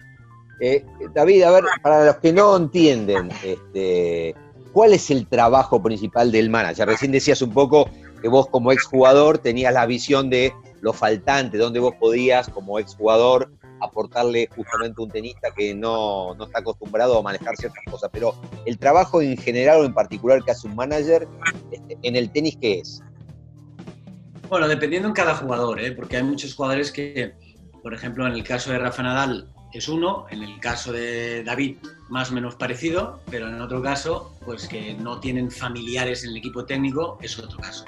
Speaker 4: Eh, David, a ver, para los que no entienden, este, ¿cuál es el trabajo principal del manager? Recién decías un poco que vos como exjugador tenías la visión de lo faltante, donde vos podías como exjugador aportarle justamente un tenista que no, está acostumbrado a manejar ciertas cosas. Pero el trabajo en general o en particular que hace un manager este, en el tenis, ¿qué es?
Speaker 5: Bueno, dependiendo en cada jugador, ¿eh? porque hay muchos jugadores que, por ejemplo, en el caso de Rafa Nadal es uno, en el caso de David más o menos parecido, pero en otro caso, pues que no tienen familiares en el equipo técnico, es otro caso.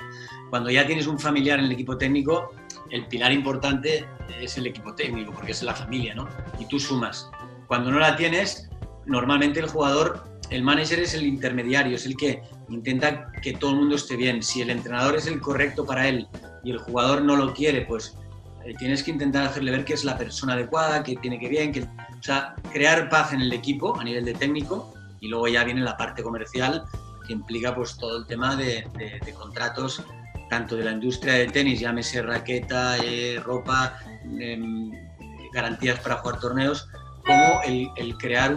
Speaker 5: Cuando ya tienes un familiar en el equipo técnico, el pilar importante es el equipo técnico, porque es la familia, ¿no? Y tú sumas. Cuando no la tienes, normalmente el jugador, el manager es el intermediario, es el que intenta que todo el mundo esté bien. Si el entrenador es el correcto para él y el jugador no lo quiere, pues eh, tienes que intentar hacerle ver que es la persona adecuada, que tiene que bien, que, o sea, crear paz en el equipo a nivel de técnico y luego ya viene la parte comercial que implica pues todo el tema de, de contratos tanto de la industria del tenis, llámese raqueta, eh, ropa, em, garantías para jugar torneos, como el, crear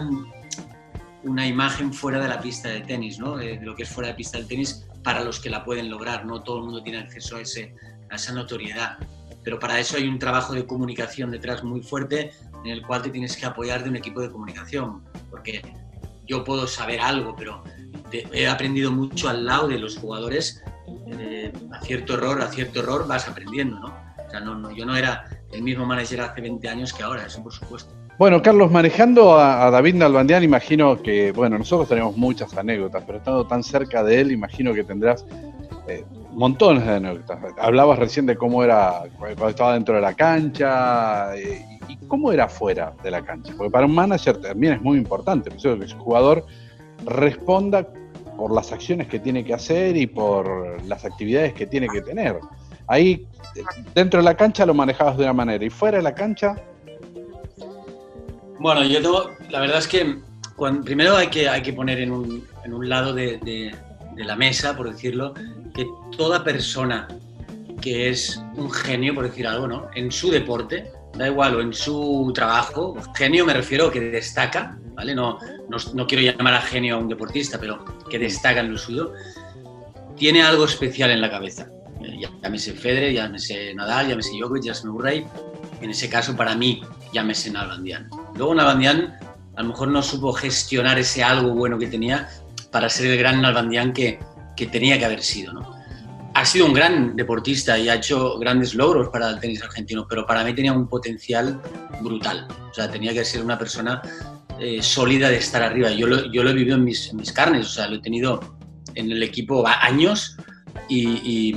Speaker 5: una imagen fuera de la pista de tenis, ¿no? de, lo que es fuera de pista del tenis para los que la pueden lograr. No todo el mundo tiene acceso a, esa notoriedad. Pero para eso hay un trabajo de comunicación detrás muy fuerte en el cual te tienes que apoyar de un equipo de comunicación. Porque yo puedo saber algo, pero he aprendido mucho al lado de los jugadores eh, a cierto error, a cierto error vas aprendiendo, ¿no? O sea, no, yo no era el mismo manager hace 20 años que ahora, eso por supuesto.
Speaker 3: Bueno, Carlos, manejando a, David Nalbandián, imagino que, bueno, nosotros tenemos muchas anécdotas, pero estando tan cerca de él, imagino que tendrás eh, montones de anécdotas. Hablabas recién de cómo era cuando estaba dentro de la cancha eh, y cómo era fuera de la cancha, porque para un manager también es muy importante, que su jugador responda por las acciones que tiene que hacer y por las actividades que tiene que tener. Ahí, dentro de la cancha lo manejabas de una manera y fuera de la cancha.
Speaker 5: Bueno, yo tengo, la verdad es que primero hay que, hay que poner en un, en un lado de, de, la mesa, por decirlo, que toda persona que es un genio, por decir algo, ¿no? En su deporte, da igual, o en su trabajo, genio me refiero que destaca, ¿vale? No, no, quiero llamar a genio a un deportista, pero que destaca en lo suyo, tiene algo especial en la cabeza. Eh, llámese Federer, llámese Nadal, llámese Djokovic, llámese Murray. En ese caso, para mí, llámese Nalbandian. Luego Nalbandian a lo mejor no supo gestionar ese algo bueno que tenía para ser el gran Nalbandian que, que tenía que haber sido, ¿no? ha sido un gran deportista y ha hecho grandes logros para el tenis argentino, pero para mí tenía un potencial brutal. O sea, tenía que ser una persona eh, sólida de estar arriba. Yo lo, yo lo he vivido en mis, mis, carnes, o sea, lo he tenido en el equipo años y,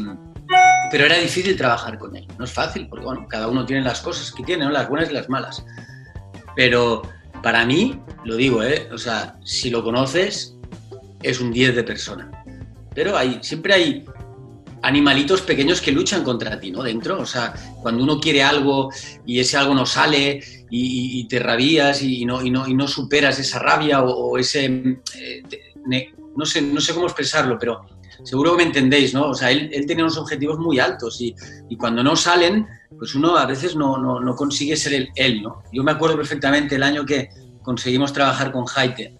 Speaker 5: pero era difícil trabajar con él. No es fácil, porque bueno, cada uno tiene las cosas que tiene, ¿no? las buenas y las malas. Pero para mí, lo digo, ¿eh? o sea, si lo conoces, es un 10 de persona. Pero hay, siempre hay animalitos pequeños que luchan contra ti, ¿no? Dentro, o sea, cuando uno quiere algo y ese algo no sale y, te rabías y no, y, no, y no superas esa rabia o, ese... Eh, no, sé, no sé cómo expresarlo, pero seguro que me entendéis, ¿no? O sea, él, él tenía unos objetivos muy altos y, y, cuando no salen, pues uno a veces no, no, no consigue ser el, él, ¿no? Yo me acuerdo perfectamente el año que conseguimos trabajar con Jaite.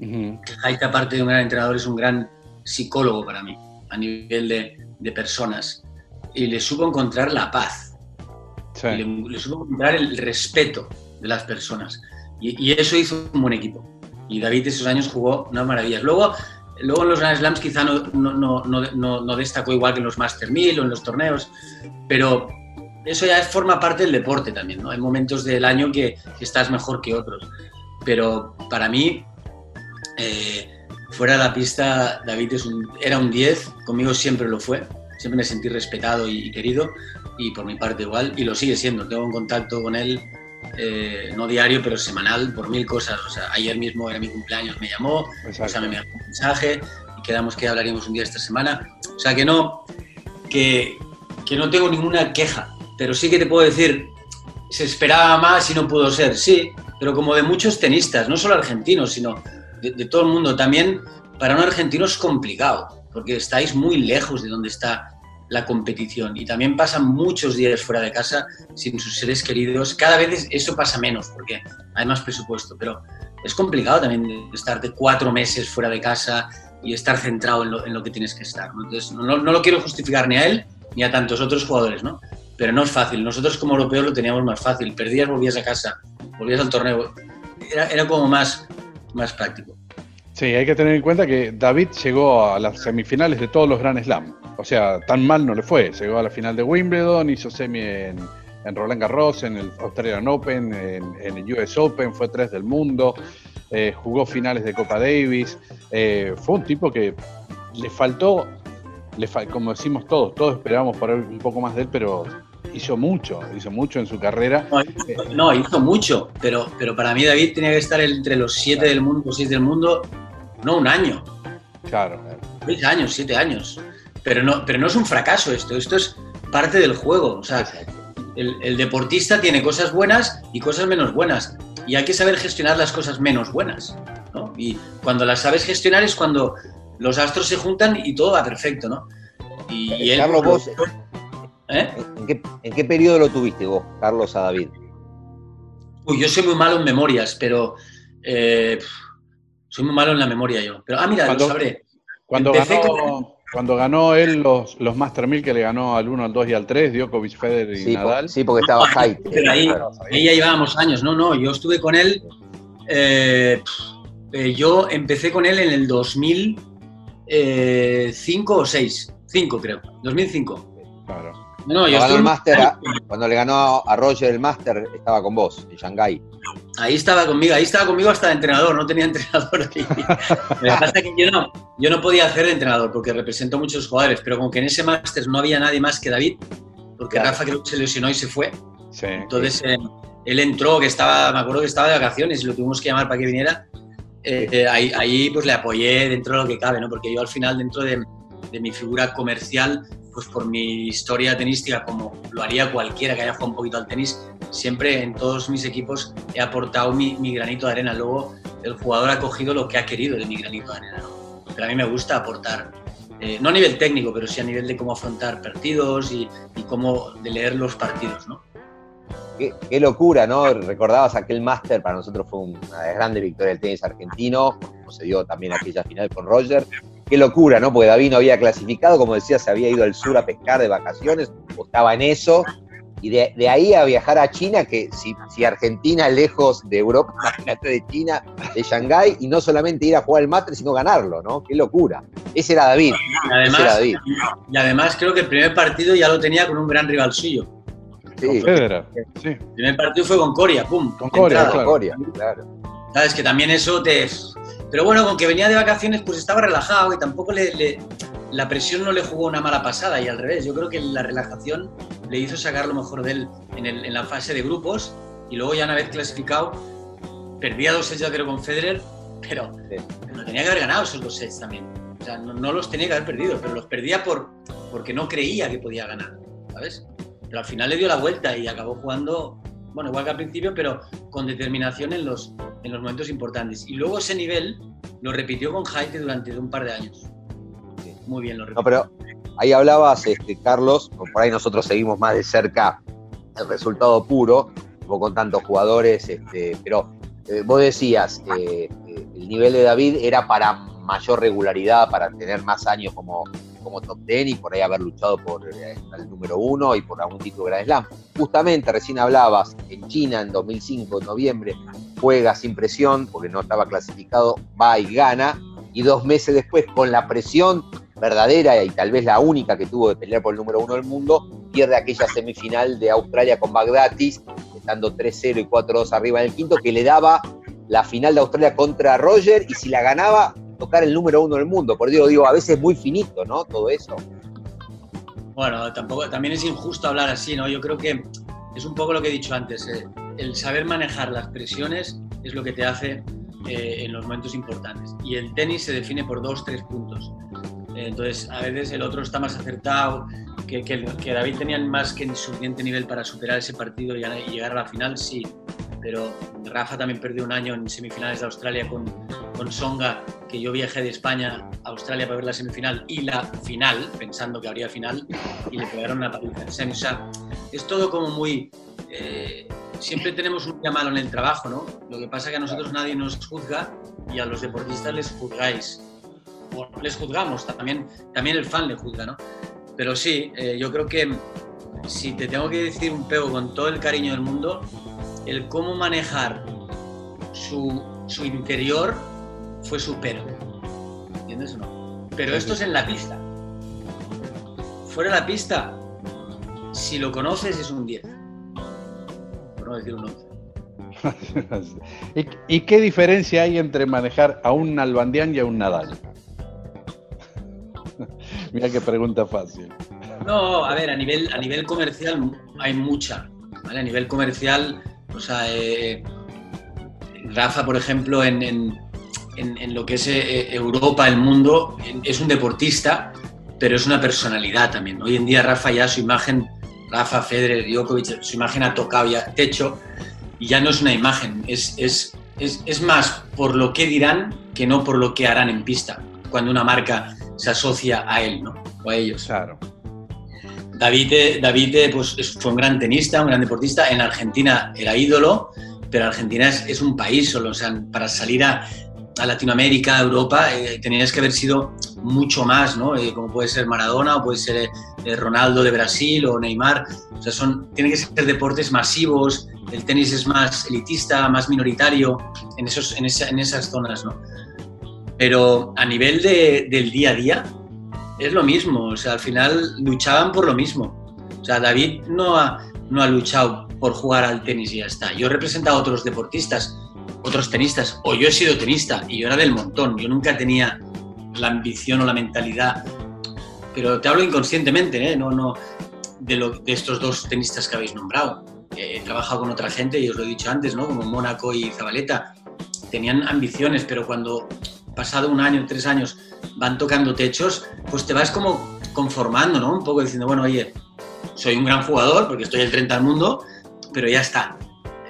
Speaker 5: Uh Jaite, aparte de un gran entrenador, es un gran psicólogo para mí, a nivel de, de personas y le supo encontrar la paz. Sí. Le, le, supo encontrar el respeto de las personas. Y, y, eso hizo un buen equipo. Y David esos años jugó unas maravillas. Luego, luego en los Grand Slams quizá no, no, no, no, destacó igual que en los Master 1000 o en los torneos, pero eso ya forma parte del deporte también. ¿no? Hay momentos del año que, estás mejor que otros. Pero para mí, eh, fuera de la pista, David es era un 10, conmigo siempre lo fue, siempre me sentí respetado y, querido, y por mi parte igual, y lo sigue siendo. Tengo un contacto con él, eh, no diario, pero semanal, por mil cosas. O sea, ayer mismo era mi cumpleaños, me llamó, o sea, me envió un mensaje, y quedamos que hablaríamos un día esta semana. O sea, que no, que, que no tengo ninguna queja, pero sí que te puedo decir, se esperaba más y no pudo ser, sí, pero como de muchos tenistas, no solo argentinos, sino de, de, todo el mundo. También para un argentino es complicado, porque estáis muy lejos de donde está la competición y también pasan muchos días fuera de casa sin sus seres queridos. Cada vez eso pasa menos porque hay más presupuesto, pero es complicado también estarte cuatro meses fuera de casa y estar centrado en lo, en lo que tienes que estar. ¿no? Entonces, no, no, lo quiero justificar ni a él ni a tantos otros jugadores, ¿no? Pero no es fácil. Nosotros como europeos lo teníamos más fácil. Perdías, volvías a casa, volvías al torneo. Era, era como más, más práctico.
Speaker 3: Sí, hay que tener en cuenta que David llegó a las semifinales de todos los Grand Slam. O sea, tan mal no le fue. Llegó a la final de Wimbledon, hizo semi en, en Roland Garros, en el Australian Open, en, el US Open, fue tres del mundo, eh, jugó finales de Copa Davis. Eh, fue un tipo que le faltó, le fal como decimos todos, todos esperábamos por un poco más de él, pero hizo mucho, hizo mucho en su carrera.
Speaker 5: No, hizo, no, hizo mucho, pero, pero para mí David tenía que estar entre los siete del mundo, seis del mundo, no un año.
Speaker 3: Claro.
Speaker 5: Seis años, siete años. Pero no, pero no es un fracaso esto, esto es parte del juego. O sea, el, el, deportista tiene cosas buenas y cosas menos buenas. Y hay que saber gestionar las cosas menos buenas. ¿no? Y cuando las sabes gestionar es cuando los astros se juntan y todo va perfecto, ¿no?
Speaker 4: Y, y él, Carlos, vos, ¿eh? ¿en, qué, ¿en qué periodo lo tuviste vos, Carlos, a David?
Speaker 5: Uy, yo soy muy malo en memorias, pero eh, soy muy malo en la memoria yo. Pero, ah, mira,
Speaker 3: cuando,
Speaker 5: lo sabré.
Speaker 3: Cuando ganó, con... cuando ganó él los, los Master 1000 que le ganó al 1, al 2 y al 3, Djokovic, Federer y
Speaker 4: sí,
Speaker 3: Nadal.
Speaker 4: Por, sí, porque estaba high.
Speaker 5: Pero ahí, ahí, ya llevábamos años. No, no, yo estuve con él. Eh, eh, yo empecé con él en el 2005 eh, o 6. 5 creo. 2005.
Speaker 4: Claro. No, yo ganó el Master, a, cuando le ganó a Roger el Master, estaba con vos, en Shanghái.
Speaker 5: Ahí estaba conmigo, ahí estaba conmigo hasta de entrenador, no tenía entrenador aquí. Hasta que yo no, yo no podía hacer de entrenador porque represento muchos jugadores, pero como que en ese Master no había nadie más que David, porque claro. Rafa creo que se lesionó y se fue.
Speaker 3: Sí.
Speaker 5: Entonces eh, él entró, que estaba, me acuerdo que estaba de vacaciones y lo tuvimos que llamar para que viniera. Eh, eh, ahí, ahí pues le apoyé dentro de lo que cabe, ¿no? Porque yo al final dentro de, de mi figura comercial pues por mi historia tenística, como lo haría cualquiera que haya jugado un poquito al tenis, siempre en todos mis equipos he aportado mi, granito de arena. Luego el jugador ha cogido lo que ha querido de mi granito de arena. ¿no? Pero a mí me gusta aportar, eh, no a nivel técnico, pero sí a nivel de cómo afrontar partidos y, cómo de leer los partidos. ¿no?
Speaker 4: Qué, locura, ¿no? Recordabas aquel máster, para nosotros fue una grande victoria del tenis argentino, como se dio también aquella final con Roger qué locura, ¿no? Porque David no había clasificado, como decía, se había ido al sur a pescar de vacaciones, estaba en eso, y de, de ahí a viajar a China, que si, si Argentina lejos de Europa, imagínate de China, de Shanghái, y no solamente ir a jugar el máster, sino ganarlo, ¿no? Qué locura. Ese era David.
Speaker 5: Y además, y además creo que el primer partido ya lo tenía con un gran rival suyo.
Speaker 3: Sí. Federer. Sí.
Speaker 5: El primer partido fue con Coria, pum.
Speaker 3: Con Coria,
Speaker 4: Claro,
Speaker 3: claro.
Speaker 4: Coria, claro.
Speaker 5: Sabes que también eso te. Pero bueno, con que venía de vacaciones, pues estaba relajado y tampoco le, le- la presión no le jugó una mala pasada y al revés. Yo creo que la relajación le hizo sacar lo mejor de él en, el- en la fase de grupos y luego ya una vez clasificado, perdía dos sets a 0 con Federer, pero,
Speaker 4: Sí.
Speaker 5: pero tenía que haber ganado esos dos sets también. O sea, no, no los tenía que haber perdido, pero los perdía por, porque no creía que podía ganar, ¿sabes? Pero al final le dio la vuelta y acabó jugando, bueno, igual que al principio, pero con determinación en los, en los momentos importantes. Y luego ese nivel lo repitió con Jaite durante un par de años.
Speaker 4: Sí.
Speaker 5: Muy bien lo repitió.
Speaker 4: No, pero ahí hablabas, este, Carlos, por ahí nosotros seguimos más de cerca el resultado puro, como con tantos jugadores, este, pero eh, vos decías, eh, eh, el nivel de David era para mayor regularidad, para tener más años como, como top ten y por ahí haber luchado por eh, el número uno y por algún título de Grand Slam. Justamente recién hablabas, en China en 2005, en noviembre, juega sin presión porque no estaba clasificado, va y gana, y dos meses después, con la presión verdadera y tal vez la única que tuvo de pelear por el número uno del mundo, pierde aquella semifinal de Australia con Bagdatis, estando 3-0 y 4-2 arriba en el quinto, que le daba la final de Australia contra Roger y si la ganaba, tocar el número uno del mundo. Por Dios, digo, a veces es muy finito, ¿no? Todo eso.
Speaker 5: Bueno, tampoco, también es injusto hablar así, ¿no? Yo creo que es un poco lo que he dicho antes. eh, El saber manejar las presiones es lo que te hace eh, en los momentos importantes. Y el tenis se define por dos, tres puntos. Eh, Entonces, a veces el otro está más acertado, que, que, que David tenía más que suficiente nivel para superar ese partido y, y llegar a la final, sí. Pero Rafa también perdió un año en semifinales de Australia con, con Songa, que yo viajé de España a Australia para ver la semifinal y la final, pensando que habría final, y le pegaron una paliza. O sea, es todo como muy... eh, siempre tenemos un día en el trabajo, ¿no? Lo que pasa es que a nosotros nadie nos juzga y a los deportistas les juzgáis. O les juzgamos, también, también el fan le juzga, ¿no? Pero sí, eh, yo creo que si te tengo que decir un pego con todo el cariño del mundo, el cómo manejar su, su interior fue su pero. ¿Entiendes o no? Pero esto es en la pista. Fuera de la pista, si lo conoces es un 10. Por no decir un 11.
Speaker 3: ¿Y, y qué diferencia hay entre manejar a un Nalbandián y a un Nadal? Mira qué pregunta fácil.
Speaker 5: No, a ver, a nivel, a nivel comercial hay mucha. ¿vale? A nivel comercial, o sea, eh, Rafa, por ejemplo, en, en, en, lo que es eh, Europa, el mundo, es un deportista, pero es una personalidad también. Hoy en día Rafa ya su imagen, Rafa, Federer, Djokovic, su imagen ha tocado ya techo y ya no es una imagen, es, es, es, es más por lo que dirán que no por lo que harán en pista, cuando una marca se asocia a él, ¿no? O a ellos.
Speaker 3: Claro.
Speaker 5: David, David pues, es- fue un gran tenista, un gran deportista. En Argentina era ídolo, pero Argentina es, un país solo. O sea, para salir a, Latinoamérica, a Europa, eh, tenías que haber sido mucho más, ¿no? Eh, como puede ser Maradona o puede ser eh, Ronaldo de Brasil o Neymar. O sea, son, tienen que ser deportes masivos. El tenis es más elitista, más minoritario en, esos, en, esa- en esas zonas, ¿no? Pero a nivel de- del día a día, es lo mismo, o sea, al final luchaban por lo mismo. O sea, David no ha, no ha luchado por jugar al tenis y ya está. Yo he representado a otros deportistas, otros tenistas, o yo he sido tenista y yo era del montón. Yo nunca tenía la ambición o la mentalidad, pero te hablo inconscientemente, ¿eh? no, no, de, estos dos tenistas que habéis nombrado. He trabajado con otra gente y os lo he dicho antes, ¿no? como Mónaco y Zabaleta. Tenían ambiciones, pero cuando pasado un año, tres años, van tocando techos, pues te vas como conformando, ¿no? Un poco diciendo, bueno, oye, soy un gran jugador porque estoy el 30 al mundo, pero ya está.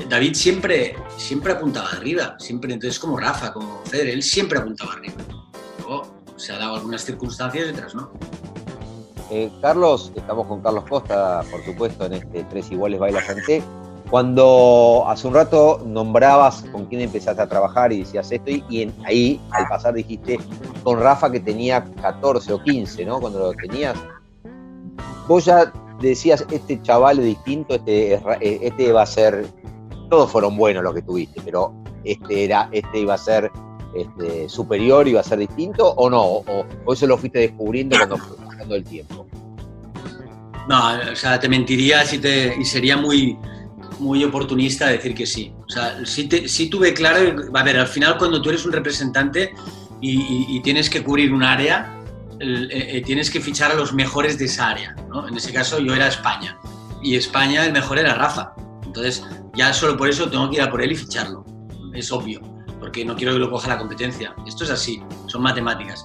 Speaker 5: David siempre, siempre apuntaba arriba, siempre, entonces como Rafa, como Federer, él siempre apuntaba arriba. Luego se ha dado algunas circunstancias y otras no.
Speaker 4: Eh, Carlos, estamos con Carlos Costa, por supuesto, en este Tres Iguales Baila Santé. Cuando hace un rato nombrabas con quién empezaste a trabajar y decías esto, y, en- ahí al pasar dijiste con Rafa que tenía 14 o 15, ¿no? Cuando lo tenías. Vos ya decías, este chaval es distinto, este, eh, este va a ser. Todos fueron buenos los que tuviste, pero este, era, este iba a ser este, superior iba a ser distinto o no? ¿O, o eso lo fuiste descubriendo cuando fue pasando el tiempo?
Speaker 5: No, o sea, te mentiría si te, y sería muy, muy oportunista decir que sí. O sea, sí, te, sí tuve claro, a ver, al final cuando tú eres un representante y, y, y tienes que cubrir un área, el, eh, tienes que fichar a los mejores de esa área. ¿no? En ese caso yo era España y España el mejor era Rafa. Entonces ya solo por eso tengo que ir a por él y ficharlo. Es obvio, porque no quiero que lo coja la competencia. Esto es así, son matemáticas.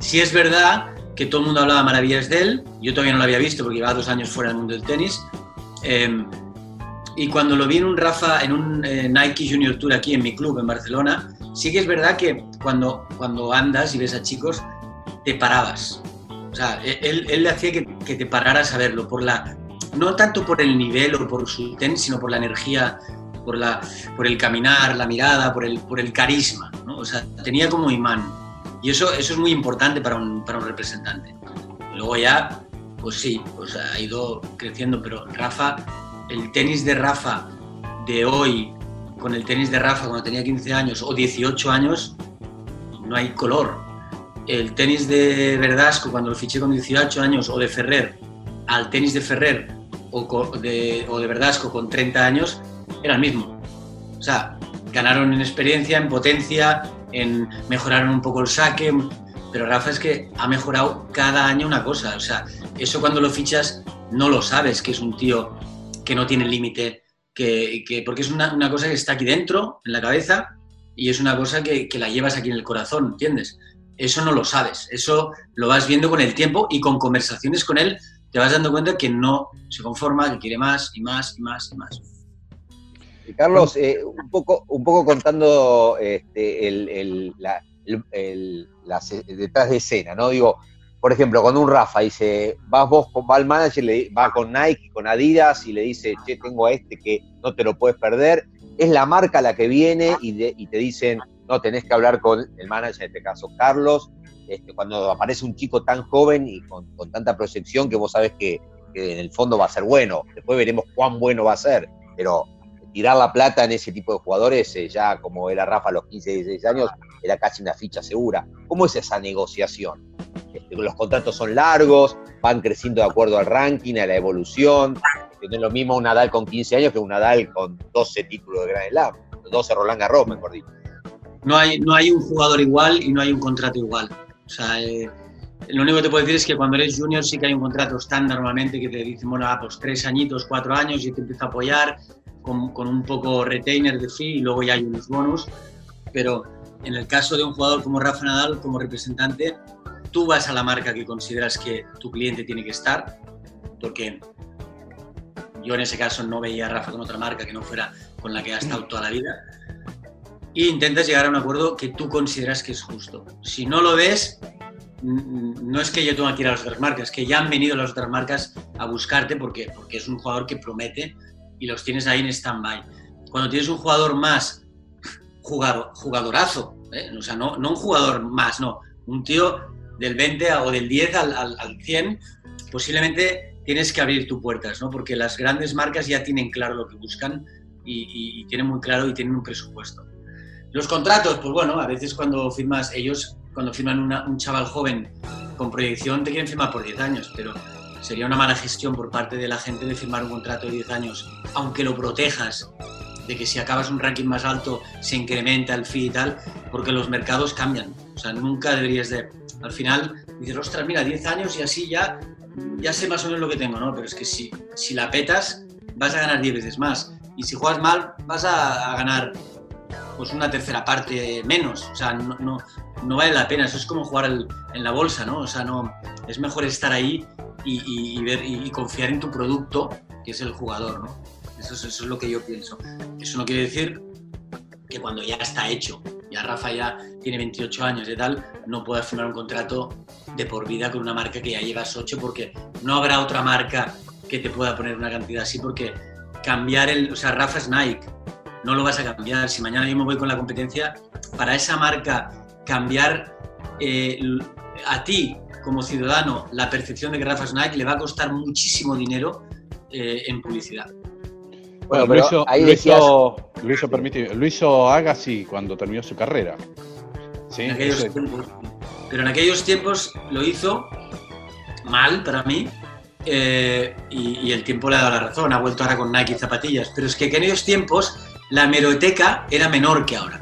Speaker 5: Si es verdad que todo el mundo hablaba maravillas de él, yo todavía no lo había visto porque llevaba dos años fuera del mundo del tenis. Eh, y cuando lo vi en un Rafa, en un eh, Nike Junior Tour aquí en mi club en Barcelona, sí que es verdad que cuando, cuando andas y ves a chicos, te parabas. O sea, él, él le hacía que, que, te pararas a verlo, por la, no tanto por el nivel o por su tenis, sino por la energía, por, la, por el caminar, la mirada, por el, por el carisma. ¿no? O sea, tenía como imán. Y eso, eso es muy importante para un, para un representante. Luego ya, pues sí, pues ha ido creciendo, pero Rafa, el tenis de Rafa de hoy con el tenis de Rafa cuando tenía 15 años o 18 años, no hay color. El tenis de Verdasco cuando lo fiché con 18 años o de Ferrer al tenis de Ferrer o de, Verdasco con 30 años era el mismo. O sea, ganaron en experiencia, en potencia, en mejoraron un poco el saque, pero Rafa es que ha mejorado cada año una cosa. O sea, eso cuando lo fichas no lo sabes, que es un tío que no tiene límite, que, que, porque es una, una, cosa que está aquí dentro, en la cabeza, y es una cosa que, que la llevas aquí en el corazón, ¿entiendes? Eso no lo sabes, eso lo vas viendo con el tiempo y con conversaciones con él te vas dando cuenta que no se conforma, que quiere más y más y más y más.
Speaker 4: Carlos, eh, un, poco, un poco contando este, el, el, la, el, las, detrás de escena, ¿no? Digo, por ejemplo, cuando un Rafa dice, vas vos, va al manager, le, va con Nike, con Adidas y le dice, che, tengo a este que no te lo puedes perder, es la marca la que viene y, te dicen, no, tenés que hablar con el manager, en este caso Carlos, este, cuando aparece un chico tan joven y con, con tanta proyección que vos sabes que, que, en el fondo va a ser bueno, después veremos cuán bueno va a ser, pero tirar la plata en ese tipo de jugadores, eh, ya como era Rafa a los 15, 16 años, era casi una ficha segura. ¿Cómo es esa negociación? Este, los contratos son largos, van creciendo de acuerdo al ranking, a la evolución. Este, no es lo mismo un Nadal con 15 años que un Nadal con 12 títulos de Grand Slam, 12 Roland Garros, mejor dicho.
Speaker 5: No hay, no hay un jugador igual y no hay un contrato igual. O sea, eh, lo único que te puedo decir es que cuando eres junior sí que hay un contrato estándar normalmente que te dicen, bueno, ah, pues tres añitos, cuatro años y te empieza a apoyar con, con, un poco retainer de fee y luego ya hay unos bonus. Pero en el caso de un jugador como Rafa Nadal, como representante, tú vas a la marca que consideras que tu cliente tiene que estar, porque yo en ese caso no veía a Rafa con otra marca que no fuera con la que ha estado toda la vida, e intentas llegar a un acuerdo que tú consideras que es justo. Si no lo ves, no es que yo tenga que ir a las otras marcas, que ya han venido las otras marcas a buscarte porque, porque es un jugador que promete y los tienes ahí en stand-by. Cuando tienes un jugador más jugador, jugadorazo, ¿eh? o sea, no, no un jugador más, no, un tío del 20 o del 10 al, al, al 100, posiblemente tienes que abrir tus puertas, ¿no? Porque las grandes marcas ya tienen claro lo que buscan y, tienen muy claro y tienen un presupuesto. Los contratos, pues bueno, a veces cuando firmas, ellos cuando firman una, un chaval joven con proyección te quieren firmar por 10 años, pero sería una mala gestión por parte de la gente de firmar un contrato de 10 años, aunque lo protejas de que si acabas un ranking más alto se incrementa el fee y tal, porque los mercados cambian. O sea, nunca deberías de... Al final dices, ostras, mira, 10 años y así ya, ya sé más o menos lo que tengo, ¿no? Pero es que si, si la petas, vas a ganar 10 veces más. Y si juegas mal, vas a, ganar pues una tercera parte menos. O sea, no, no, vale la pena. Eso es como jugar en la bolsa, ¿no? O sea, no, es mejor estar ahí y, ver, y, confiar en tu producto, que es el jugador, ¿no? Eso es, eso es lo que yo pienso. Eso no quiere decir que cuando ya está hecho, ya Rafa ya tiene 28 años y tal, no pueda firmar un contrato de por vida con una marca que ya llevas 8 porque no habrá otra marca que te pueda poner una cantidad así porque cambiar el, o sea, Rafa es Nike, no lo vas a cambiar. Si mañana yo me voy con la competencia, para esa marca cambiar eh, a ti como ciudadano la percepción de que Rafa es Nike le va a costar muchísimo dinero eh, en publicidad.
Speaker 3: Bueno, pero lo hizo, ahí lo, decías... hizo, lo hizo, permite, lo hizo Agassi cuando terminó su carrera. Sí,
Speaker 5: en aquellos
Speaker 3: sí.
Speaker 5: tiempos. Pero en aquellos tiempos lo hizo mal para mí eh, y, y el tiempo le ha dado la razón. Ha vuelto ahora con Nike y zapatillas. Pero es que en aquellos tiempos la hemeroteca era menor que ahora.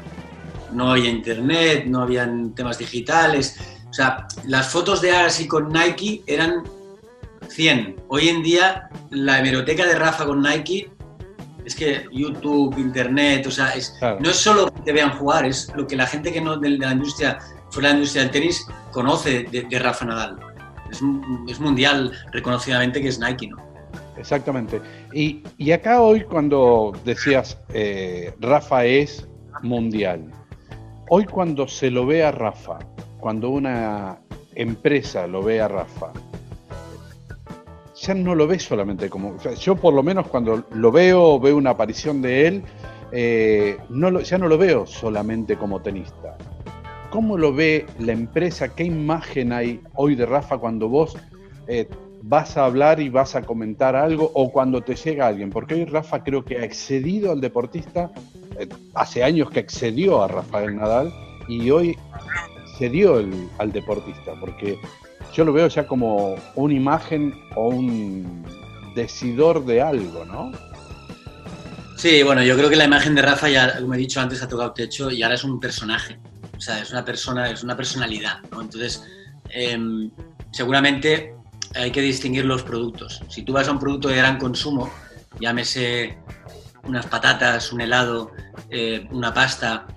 Speaker 5: No había internet, no habían temas digitales. O sea, las fotos de Agassi con Nike eran 100. Hoy en día la hemeroteca de Rafa con Nike es que YouTube, Internet, o sea, es,
Speaker 3: Claro.
Speaker 5: no es solo que te vean jugar, es lo que la gente que no de, la industria, fuera de la industria del tenis, conoce de, de Rafa Nadal. Es mundial reconocidamente que es Nike, ¿no?
Speaker 3: Exactamente. Y, y acá hoy cuando decías, eh, Rafa es mundial, hoy cuando se lo ve a Rafa, cuando una empresa lo ve a Rafa, ya no lo ve solamente como... yo por lo menos cuando lo veo, veo una aparición de él, eh, no lo- ya no lo veo solamente como tenista. ¿Cómo lo ve la empresa? ¿Qué imagen hay hoy de Rafa cuando vos eh, vas a hablar y vas a comentar algo o cuando te llega alguien? Porque hoy Rafa creo que ha excedido al deportista, eh, hace años que excedió a Rafael Nadal y hoy cedió al deportista, porque yo lo veo ya como una imagen o un decidor de algo, ¿no?
Speaker 5: Sí, bueno, yo creo que la imagen de Rafa, ya, como he dicho antes, ha tocado techo y ahora es un personaje. O sea, es una persona, es una personalidad, ¿no? Entonces, em, seguramente hay que distinguir los productos. Si tú vas a un producto de gran consumo, llámese unas patatas, un helado, eh, una pasta,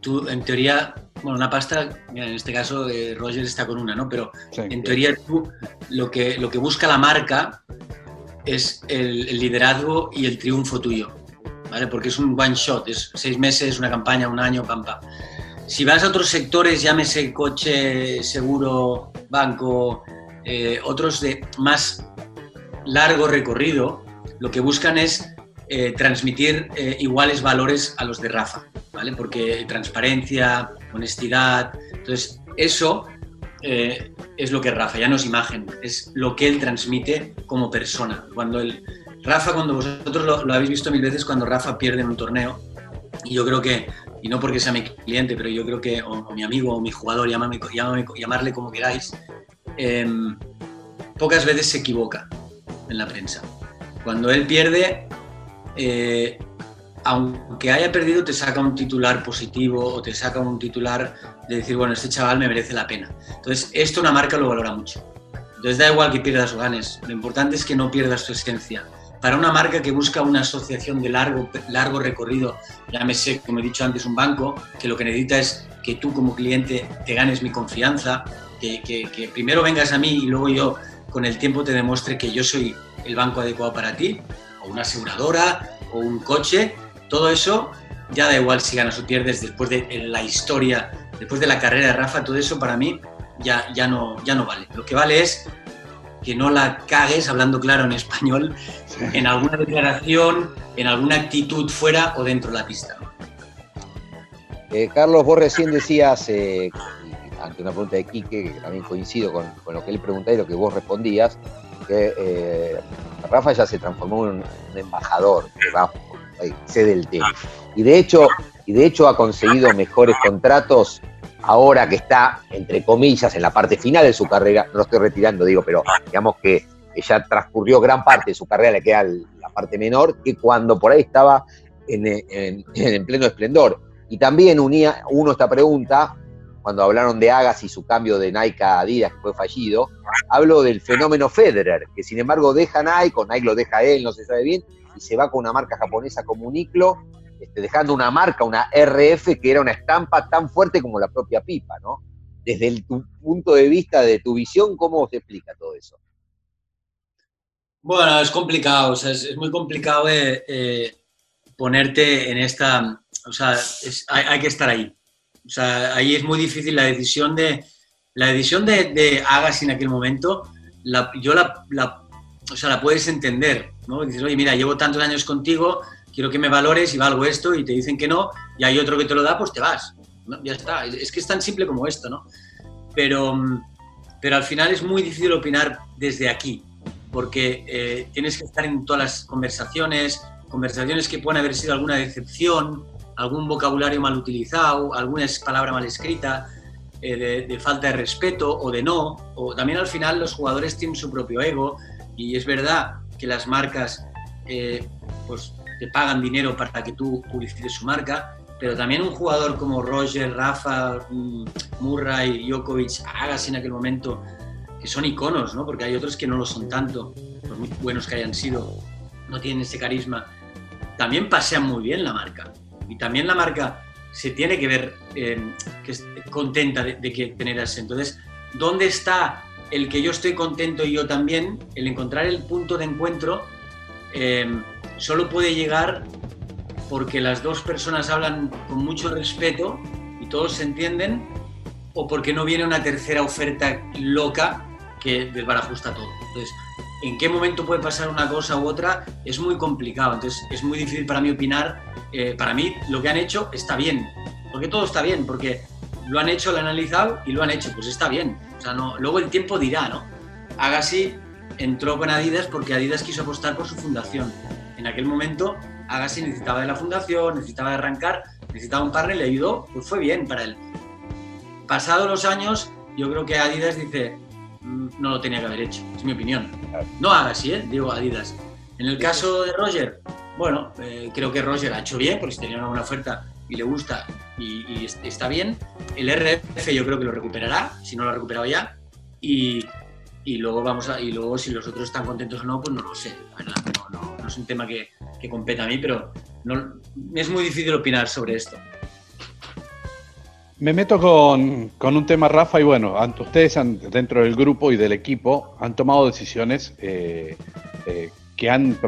Speaker 5: tú en teoría, bueno, una pasta, mira, en este caso eh, Roger está con una, ¿no? Pero
Speaker 3: Sí.
Speaker 5: en teoría tú lo que, lo que busca la marca es el, el liderazgo y el triunfo tuyo, ¿vale? Porque es un one shot, es seis meses, una campaña, un año, pam, pam. Si vas a otros sectores, llámese coche, seguro, banco, eh, otros de más largo recorrido, lo que buscan es eh, transmitir eh, iguales valores a los de Rafa, ¿vale? Porque transparencia, honestidad, entonces eso eh, es lo que Rafa, ya no es imagen, es lo que él transmite como persona. Cuando el, Rafa, cuando vosotros lo, lo habéis visto mil veces, cuando Rafa pierde en un torneo, y yo creo que, y no porque sea mi cliente, pero yo creo que, o, o mi amigo, o mi jugador, llámame, llámame- llamarle como queráis, em, pocas veces se equivoca en la prensa. Cuando él pierde, eh, aunque haya perdido, te saca un titular positivo o te saca un titular de decir, bueno, este chaval me merece la pena. Entonces, esto una marca lo valora mucho. Entonces, da igual que pierdas o ganes, lo importante es que no pierdas tu esencia. Para una marca que busca una asociación de largo, largo recorrido, llámese, como he dicho antes, un banco, que lo que necesita es que tú como cliente te ganes mi confianza, que, primero vengas a mí y luego yo con el tiempo te demuestre que yo soy el banco adecuado para ti, o una aseguradora, o un coche, todo eso ya da igual si ganas o pierdes después de la historia, después de la carrera de Rafa, todo eso para mí ya, ya, no, ya no vale. Lo que vale es que no la cagues, hablando claro en español,
Speaker 3: Sí.
Speaker 5: en alguna declaración, en alguna actitud fuera o dentro de la pista.
Speaker 4: Eh, Carlos, vos recién decías, eh, ante una pregunta de Quique, que también coincido con, con lo que él preguntaba y lo que vos respondías, eh, Rafa ya se transformó en un, embajador, ahí, sede del tenis. Y de hecho, y de hecho ha conseguido mejores contratos ahora que está, entre comillas, en la parte final de su carrera, no lo estoy retirando, digo, pero digamos que ya transcurrió gran parte de su carrera, le queda la parte menor, que cuando por ahí estaba en, en- en pleno esplendor. Y también unía uno esta pregunta, cuando hablaron de Agassi y su cambio de Nike a Adidas, que fue fallido, hablo del fenómeno Federer, que sin embargo deja Nike, o Nike lo deja él, no se sabe bien, y se va con una marca japonesa como Uniqlo, este, dejando una marca, una RF, que era una estampa tan fuerte como la propia pipa, ¿no? Desde el- tu punto de vista, de tu visión, ¿cómo se explica todo eso?
Speaker 5: Bueno, es complicado, o sea, es, muy complicado eh, eh, ponerte en esta, o sea, hay, hay que estar ahí. O sea, ahí es muy difícil la decisión de, la decisión de, de Agassi en aquel momento, la, yo la, la- o sea, la puedes entender, ¿no? Dices, oye, mira, llevo tantos años contigo, quiero que me valores y valgo esto, y te dicen que no, y hay otro que te lo da, pues te vas. ¿no? Ya está, es, que es tan simple como esto, ¿no? Pero, pero al final es muy difícil opinar desde aquí, porque eh, tienes que estar en todas las conversaciones, conversaciones que pueden haber sido alguna decepción, algún vocabulario mal utilizado, alguna palabra mal escrita. eh, de, falta de respeto o de no, o también al final los jugadores tienen su propio ego y es verdad que las marcas eh, pues te pagan dinero para que tú publicites su marca, pero también un jugador como Roger, Rafa, mm, Murray, Djokovic, Agassi en aquel momento, que son iconos, ¿no? porque hay otros que no lo son tanto, por muy buenos que hayan sido, no tienen ese carisma, también pasean muy bien la marca. Y también la marca se tiene que ver eh, que contenta de, que tener ese. Entonces, ¿dónde está el que yo estoy contento y yo también? El encontrar el punto de encuentro eh, solo puede llegar porque las dos personas hablan con mucho respeto y todos se entienden, o porque no viene una tercera oferta loca que desbarajusta todo. Entonces, en qué momento puede pasar una cosa u otra es muy complicado. Entonces, es muy difícil para mí opinar. Eh, para mí, lo que han hecho está bien, porque todo está bien, porque lo han hecho, lo han analizado y lo han hecho, pues está bien. O sea, no, luego el tiempo dirá, ¿no? Agassi entró con Adidas porque Adidas quiso apostar por su fundación. En aquel momento, Agassi necesitaba de la fundación, necesitaba arrancar, necesitaba un partner, le ayudó, pues fue bien para él. Pasados los años, yo creo que Adidas dice, no lo tenía que haber hecho, es mi opinión. No Agassi, ¿eh? digo Adidas. En el caso de Roger, bueno, eh, creo que Roger ha hecho bien, porque si tenía una buena oferta y le gusta y, está bien. El RF yo creo que lo recuperará, si no lo ha recuperado ya. Y, y, luego vamos a, y luego si los otros están contentos o no, pues no lo sé. No, no, es un tema que, que compete a mí, pero no, es muy difícil opinar sobre esto.
Speaker 3: Me meto con, con, un tema, Rafa, y bueno, ustedes dentro del grupo y del equipo han tomado decisiones eh, eh, que han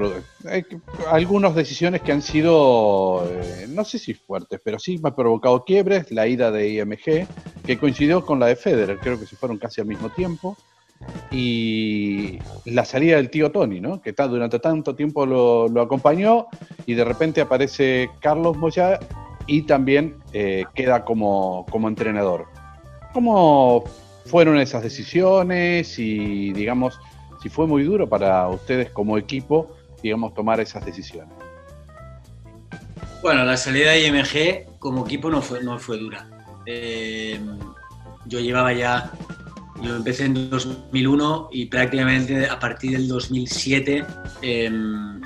Speaker 3: eh, algunas decisiones que han sido eh, no sé si fuertes pero sí me ha provocado quiebres la ida de IMG que coincidió con la de Federer creo que se fueron casi al mismo tiempo y la salida del tío Tony no que durante tanto tiempo lo, acompañó y de repente aparece Carlos Moya y también eh, queda como, como entrenador cómo fueron esas decisiones y digamos si fue muy duro para ustedes como equipo, digamos, tomar esas decisiones.
Speaker 5: Bueno, la salida de IMG como equipo no fue, no fue dura. Eh, yo llevaba ya, yo empecé en 2001 y prácticamente a partir del 2007 em,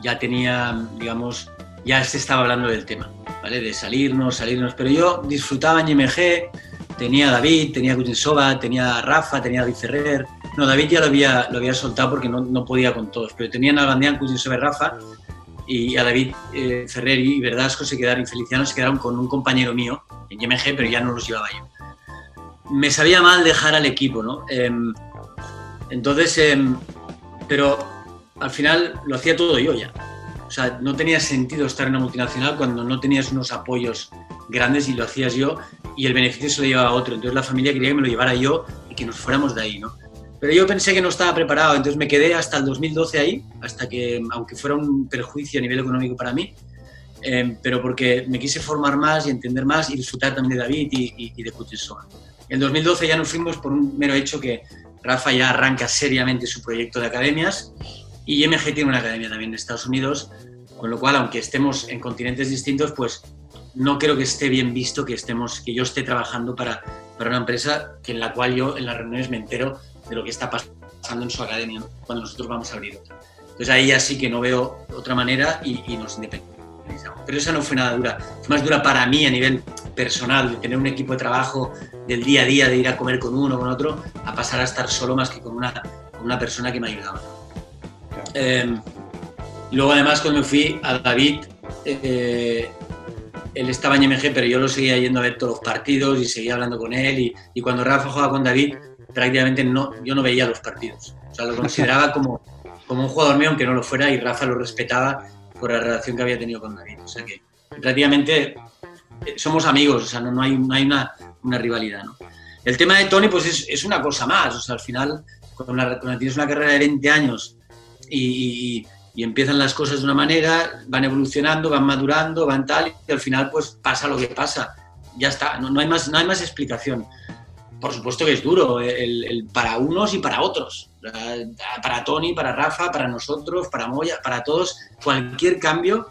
Speaker 5: ya tenía, digamos, ya se estaba hablando del tema, ¿vale? De salirnos, salirnos. Pero yo disfrutaba en IMG, tenía a David, tenía a Kuznetsova, tenía a Rafa, tenía a David Ferrer, no, David ya lo había, lo había soltado porque no, no podía con todos, pero tenían a Bandean, sobre Rafa y a David eh, Ferrer y Verdasco se quedaron, y Feliciano se quedaron con un compañero mío en YMG, pero ya no los llevaba yo. Me sabía mal dejar al equipo, ¿no? Em, entonces, em, pero al final lo hacía todo yo ya. O sea, no tenía sentido estar en una multinacional cuando no tenías unos apoyos grandes y lo hacías yo y el beneficio se lo llevaba a otro. Entonces la familia quería que me lo llevara yo y que nos fuéramos de ahí, ¿no? Pero yo pensé que no estaba preparado, entonces me quedé hasta el 2012 ahí, hasta que, aunque fuera un perjuicio a nivel económico para mí, eh, pero porque me quise formar más y entender más y disfrutar también de David y, y de Kutisova. En 2012 ya nos fuimos por un mero hecho que Rafa ya arranca seriamente su proyecto de academias y MG tiene una academia también en Estados Unidos, con lo cual, aunque estemos en continentes distintos, pues no creo que esté bien visto que, estemos, que yo esté trabajando para, para una empresa que en la cual yo en las reuniones me entero de lo que está pasando en su academia cuando nosotros vamos a abrir otra. Entonces ahí ya sí que no veo otra manera y, nos independizamos. Pero esa no fue nada dura, fue más dura para mí a nivel personal, de tener un equipo de trabajo del día a día, de ir a comer con uno, con otro, a pasar a estar solo más que con una, con una persona que me ayudaba. Eh, luego además cuando fui a David, eh, él estaba en MG, pero yo lo seguía yendo a ver todos los partidos y seguía hablando con él. Y, y cuando Rafa jugaba con David, prácticamente no, yo no veía los partidos. O sea, lo consideraba como, como un jugador mío, aunque no lo fuera, y Rafa lo respetaba por la relación que había tenido con David. O sea que prácticamente eh, somos amigos, o sea, no, no hay, no hay una, una, rivalidad. ¿no? El tema de Tony, pues es, es, una cosa más. O sea, al final, cuando, tienes una carrera de 20 años y, y, y, empiezan las cosas de una manera, van evolucionando, van madurando, van tal, y al final, pues pasa lo que pasa. Ya está, no, no hay, más, no hay más explicación por supuesto que es duro, el, para unos y para otros. Para Tony, para Rafa, para nosotros, para Moya, para todos, cualquier cambio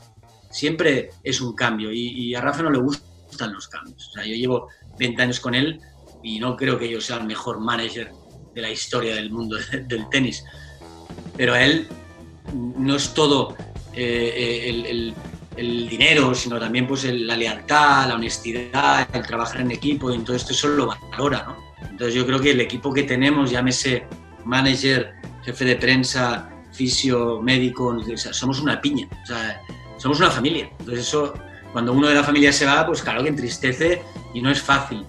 Speaker 5: siempre es un cambio. Y, a Rafa no le gustan los cambios. O sea, yo llevo 20 años con él y no creo que yo sea el mejor manager de la historia del mundo del tenis. Pero él no es todo eh, eh, el, dinero, sino también pues la lealtad, la honestidad, el trabajar en equipo, y todo esto eso lo valora. ¿no? Entonces yo creo que el equipo que tenemos, llámese manager, jefe de prensa, fisio, médico, somos una piña, o sea, somos una familia. Entonces eso, cuando uno de la familia se va, pues claro que entristece y no es fácil.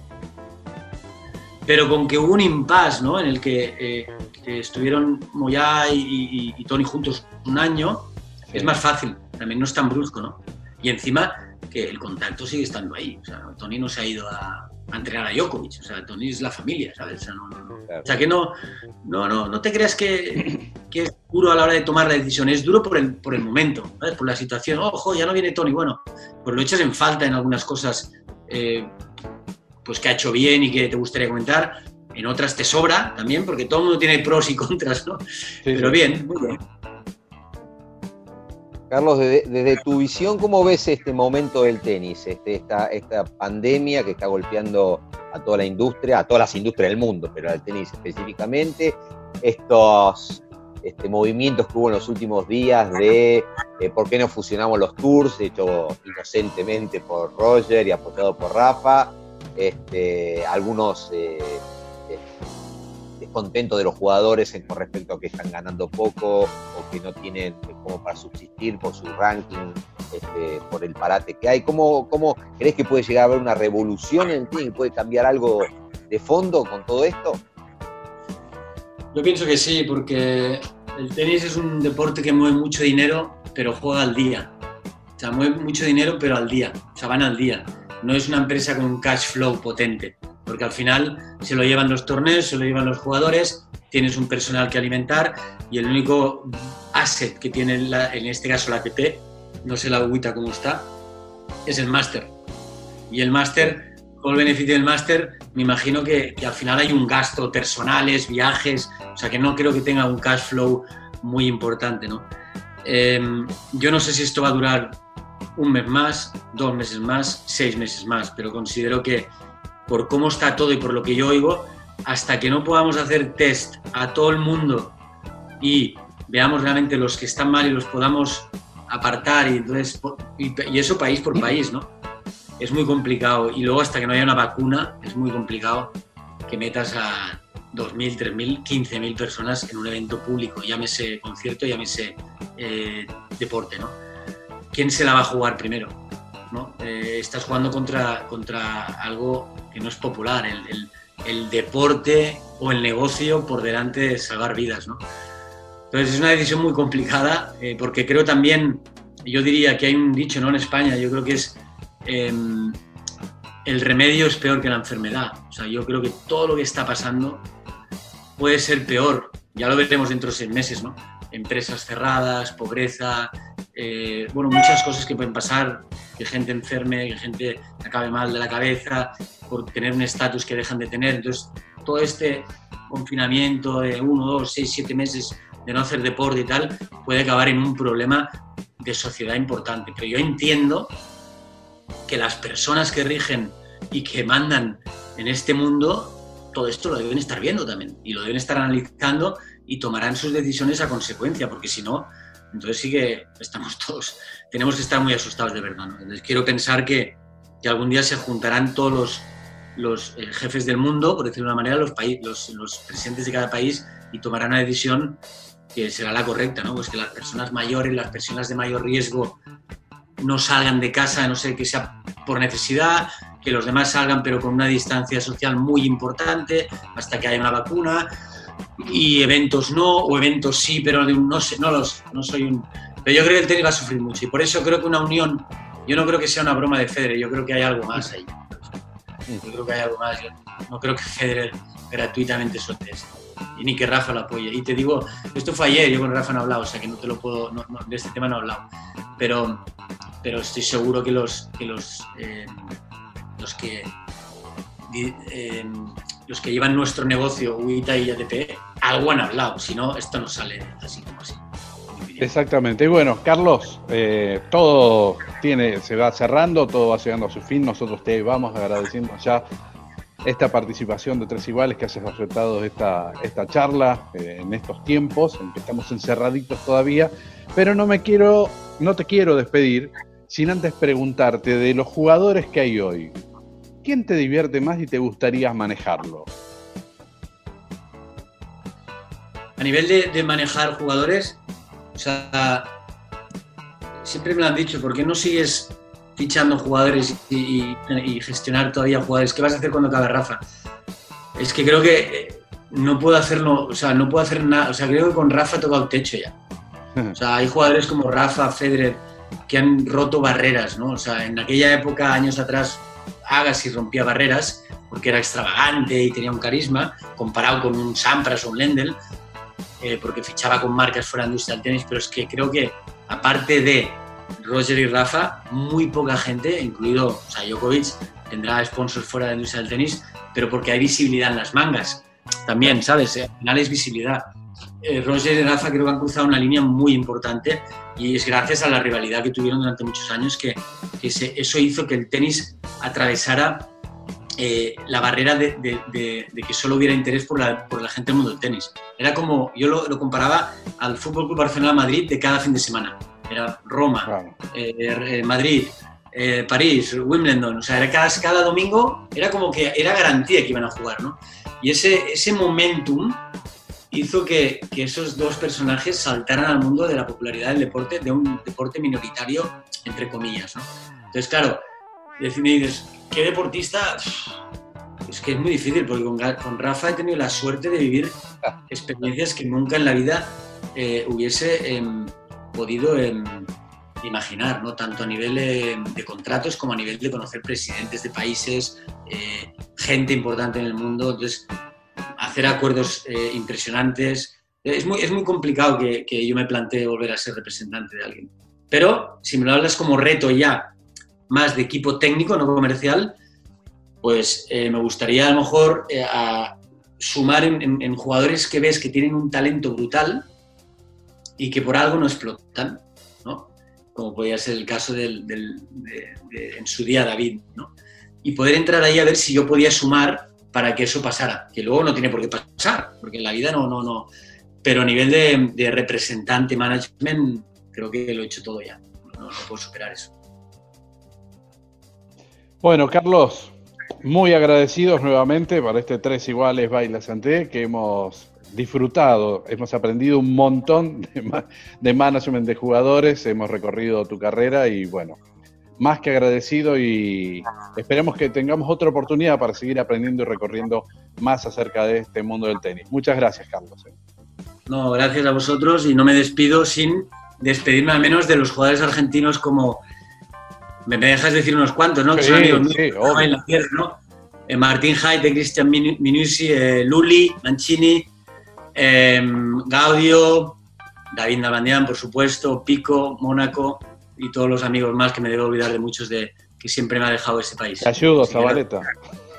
Speaker 5: Pero con que hubo un impasse, ¿no? En el que, eh, estuvieron Moya y, Tony juntos un año, es más fácil, también no es tan brusco, ¿no? Y encima que el contacto sigue estando ahí. O sea, Tony no se ha ido a, a entrenar a Djokovic. O sea, Tony es la familia, ¿sabes? O sea, no, o sea que no, no, no, no te creas que, que, es duro a la hora de tomar la decisión, es duro por el, por el momento, ¿sabes? por la situación. Ojo, ya no viene Tony. Bueno, pues lo echas en falta en algunas cosas eh, pues que ha hecho bien y que te gustaría comentar. En otras te sobra también, porque todo el mundo tiene pros y contras, ¿no? Pero bien, muy bien.
Speaker 4: Carlos, desde, tu visión, ¿cómo ves este momento del tenis? Este, esta, esta pandemia que está golpeando a toda la industria, a todas las industrias del mundo, pero al tenis específicamente, estos este, movimientos que hubo en los últimos días de eh, por qué no fusionamos los tours, hecho inocentemente por Roger y apoyado por Rafa, este, algunos eh, descontentos de los jugadores con respecto a que están ganando poco o que no tienen como para subsistir por su ranking, este, por el parate que hay. ¿Cómo, ¿Cómo crees que puede llegar a haber una revolución en tenis? ¿Puede cambiar algo de fondo con todo esto?
Speaker 5: Yo pienso que sí, porque el tenis es un deporte que mueve mucho dinero, pero juega al día. O sea, mueve mucho dinero, pero al día. O sea, van al día. No es una empresa con un cash flow potente porque al final se lo llevan los torneos, se lo llevan los jugadores, tienes un personal que alimentar y el único asset que tiene en este caso la ATP, no sé la agüita cómo está, es el máster. Y el máster, con el beneficio del máster, me imagino que, al final hay un gasto personales, viajes, o sea que no creo que tenga un cash flow muy importante, ¿no? Em, yo no sé si esto va a durar un mes más, dos meses más, seis meses más, pero considero que por cómo está todo y por lo que yo oigo, hasta que no podamos hacer test a todo el mundo y veamos realmente los que están mal y los podamos apartar y, entonces, y, eso país por país, ¿no? Es muy complicado y luego hasta que no haya una vacuna es muy complicado que metas a 2.000, 3.000, 15.000 personas en un evento público, llámese concierto, llámese eh, deporte, ¿no? ¿Quién se la va a jugar primero? Eh, estás jugando contra, contra algo que no es popular, el, el, deporte o el negocio por delante de salvar vidas. ¿no? Entonces es una decisión muy complicada eh, porque creo también, yo diría que hay un dicho ¿no? en España, yo creo que es em, el remedio es peor que la enfermedad. O sea, yo creo que todo lo que está pasando puede ser peor. Ya lo veremos dentro de seis meses, ¿no? Empresas cerradas, pobreza, eh, bueno, muchas cosas que pueden pasar, que gente enferme, que gente acabe mal de la cabeza por tener un estatus que dejan de tener. Entonces, todo este confinamiento de uno, dos, seis, siete meses de no hacer deporte y tal, puede acabar en un problema de sociedad importante. Pero yo entiendo que las personas que rigen y que mandan en este mundo, todo esto lo deben estar viendo también y lo deben estar analizando y tomarán sus decisiones a consecuencia, porque si no, entonces sí que estamos todos, tenemos que estar muy asustados de verdad. Entonces quiero pensar que, que, algún día se juntarán todos los, los eh, jefes del mundo, por decirlo de una manera, los, los, los, presidentes de cada país y tomarán una decisión que será la correcta, ¿no? Pues que las personas mayores, las personas de mayor riesgo no salgan de casa, no ser que sea por necesidad, que los demás salgan pero con una distancia social muy importante hasta que haya una vacuna y eventos no, o eventos sí, pero no sé, no los, no soy un... Pero yo creo que el tenis va a sufrir mucho y por eso creo que una unión, yo no creo que sea una broma de Federer, yo creo que hay algo más ahí. Yo creo que hay algo más, no creo que Federer gratuitamente suelte esto. Y ni que Rafa lo apoye. Y te digo, esto fue ayer, yo con Rafa no he hablado, o sea que no te lo puedo, de este tema no he hablado. Pero, pero estoy seguro que los, que los, eh, los que eh, los que llevan nuestro negocio, UITA y ATP, algo han hablado, si no, esto no sale así como así.
Speaker 3: Exactamente. Y bueno, Carlos, eh, todo tiene, se va cerrando, todo va llegando a su fin. Nosotros te vamos agradeciendo ya esta participación de Tres Iguales que hayas aceptado esta, esta charla eh, en estos tiempos en que estamos encerraditos todavía, pero no me quiero, no te quiero despedir sin antes preguntarte de los jugadores que hay hoy, ¿quién te divierte más y te gustaría manejarlo?
Speaker 5: A nivel de, manejar jugadores, o sea, siempre me lo han dicho, ¿por qué no sigues fichando jugadores y, gestionar todavía jugadores? ¿Qué vas a hacer cuando acabe Rafa? Es que creo que eh, no puedo hacerlo, o sea, no puedo hacer nada, o sea, creo que con Rafa he tocado el techo ya. O sea, hay jugadores como Rafa, Federer, que han roto barreras, ¿no? O sea, en aquella época, años atrás, Agassi rompía barreras porque era extravagante y tenía un carisma, comparado con un Sampras o un Lendl, eh, porque fichaba con marcas fuera de industria del tenis, pero es que creo que, aparte de Roger y Rafa, muy poca gente, incluido o sea, Djokovic, tendrá sponsors fuera de la industria del tenis, pero porque hay visibilidad en las mangas. También, ¿sabes? Al final es visibilidad. Eh, Roger y Rafa creo que han cruzado una línea muy importante y es gracias a la rivalidad que tuvieron durante muchos años que, eso hizo que el tenis atravesara eh, la barrera de, que solo hubiera interés por la, gente del mundo del tenis. Era como, yo lo, comparaba al Fútbol Club Barcelona Madrid de cada fin de semana. Era Roma, eh, Madrid, París, Wimbledon, o sea, era cada, cada domingo era como que era garantía que iban a jugar, ¿no? Y ese, ese momentum hizo que, esos dos personajes saltaran al mundo de la popularidad del deporte, de un deporte minoritario, entre comillas. ¿no? Entonces, claro, dices, ¿qué deportista? Es que es muy difícil, porque con, Rafa he tenido la suerte de vivir experiencias que nunca en la vida eh, hubiese em, podido em, imaginar, ¿no? tanto a nivel em, de contratos como a nivel de conocer presidentes de países, eh, gente importante en el mundo. Entonces, hacer acuerdos eh, impresionantes. Es muy, es muy complicado que, yo me plantee volver a ser representante de alguien. Pero si me lo hablas como reto ya, más de equipo técnico, no comercial, pues eh, me gustaría a lo mejor eh, sumar en, jugadores que ves que tienen un talento brutal y que por algo no explotan, ¿no? como podría ser el caso del, de, en su día David. ¿no? Y poder entrar ahí a ver si yo podía sumar para que eso pasara, que luego no tiene por qué pasar, porque en la vida no, no, no. Pero a nivel de, representante, management, creo que lo he hecho todo ya. No, puedo superar eso.
Speaker 3: Bueno, Carlos, muy agradecidos nuevamente para este Tres Iguales Baila Santé que hemos disfrutado, hemos aprendido un montón de, de management de jugadores, hemos recorrido tu carrera y bueno, más que agradecido y esperemos que tengamos otra oportunidad para seguir aprendiendo y recorriendo más acerca de este mundo del tenis. Muchas gracias, Carlos.
Speaker 5: No, gracias a vosotros y no me despido sin despedirme al menos de los jugadores argentinos como... Me dejas decir unos cuantos, ¿no? Que son amigos sí, en la tierra, ¿no? Eh, Martín Haite, Cristian Minucci, eh, Luli, Mancini, Gaudio, David Nabandian, por supuesto, Pico, Mónaco, y todos los amigos más que me debo olvidar de muchos de que siempre me ha dejado ese país.
Speaker 3: Te ayudo, Zabaleta.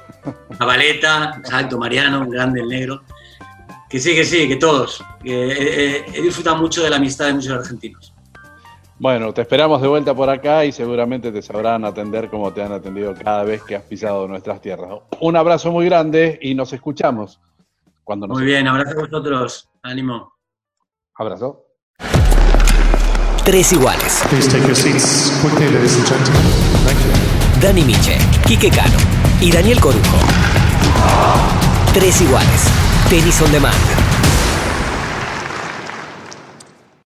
Speaker 5: Zabaleta, exacto, Mariano, grande, el negro. Que sí, que sí, que todos. he, disfrutado mucho de la amistad de muchos argentinos.
Speaker 3: Bueno, te esperamos de vuelta por acá y seguramente te sabrán atender como te han atendido cada vez que has pisado nuestras tierras. Un abrazo muy grande y nos escuchamos. Cuando
Speaker 5: muy bien, abrazo a vosotros. Ánimo.
Speaker 3: Abrazo.
Speaker 1: Tres iguales. Dani Miche, Quique Cano y Daniel Corujo. Tres iguales. Tenis on demand.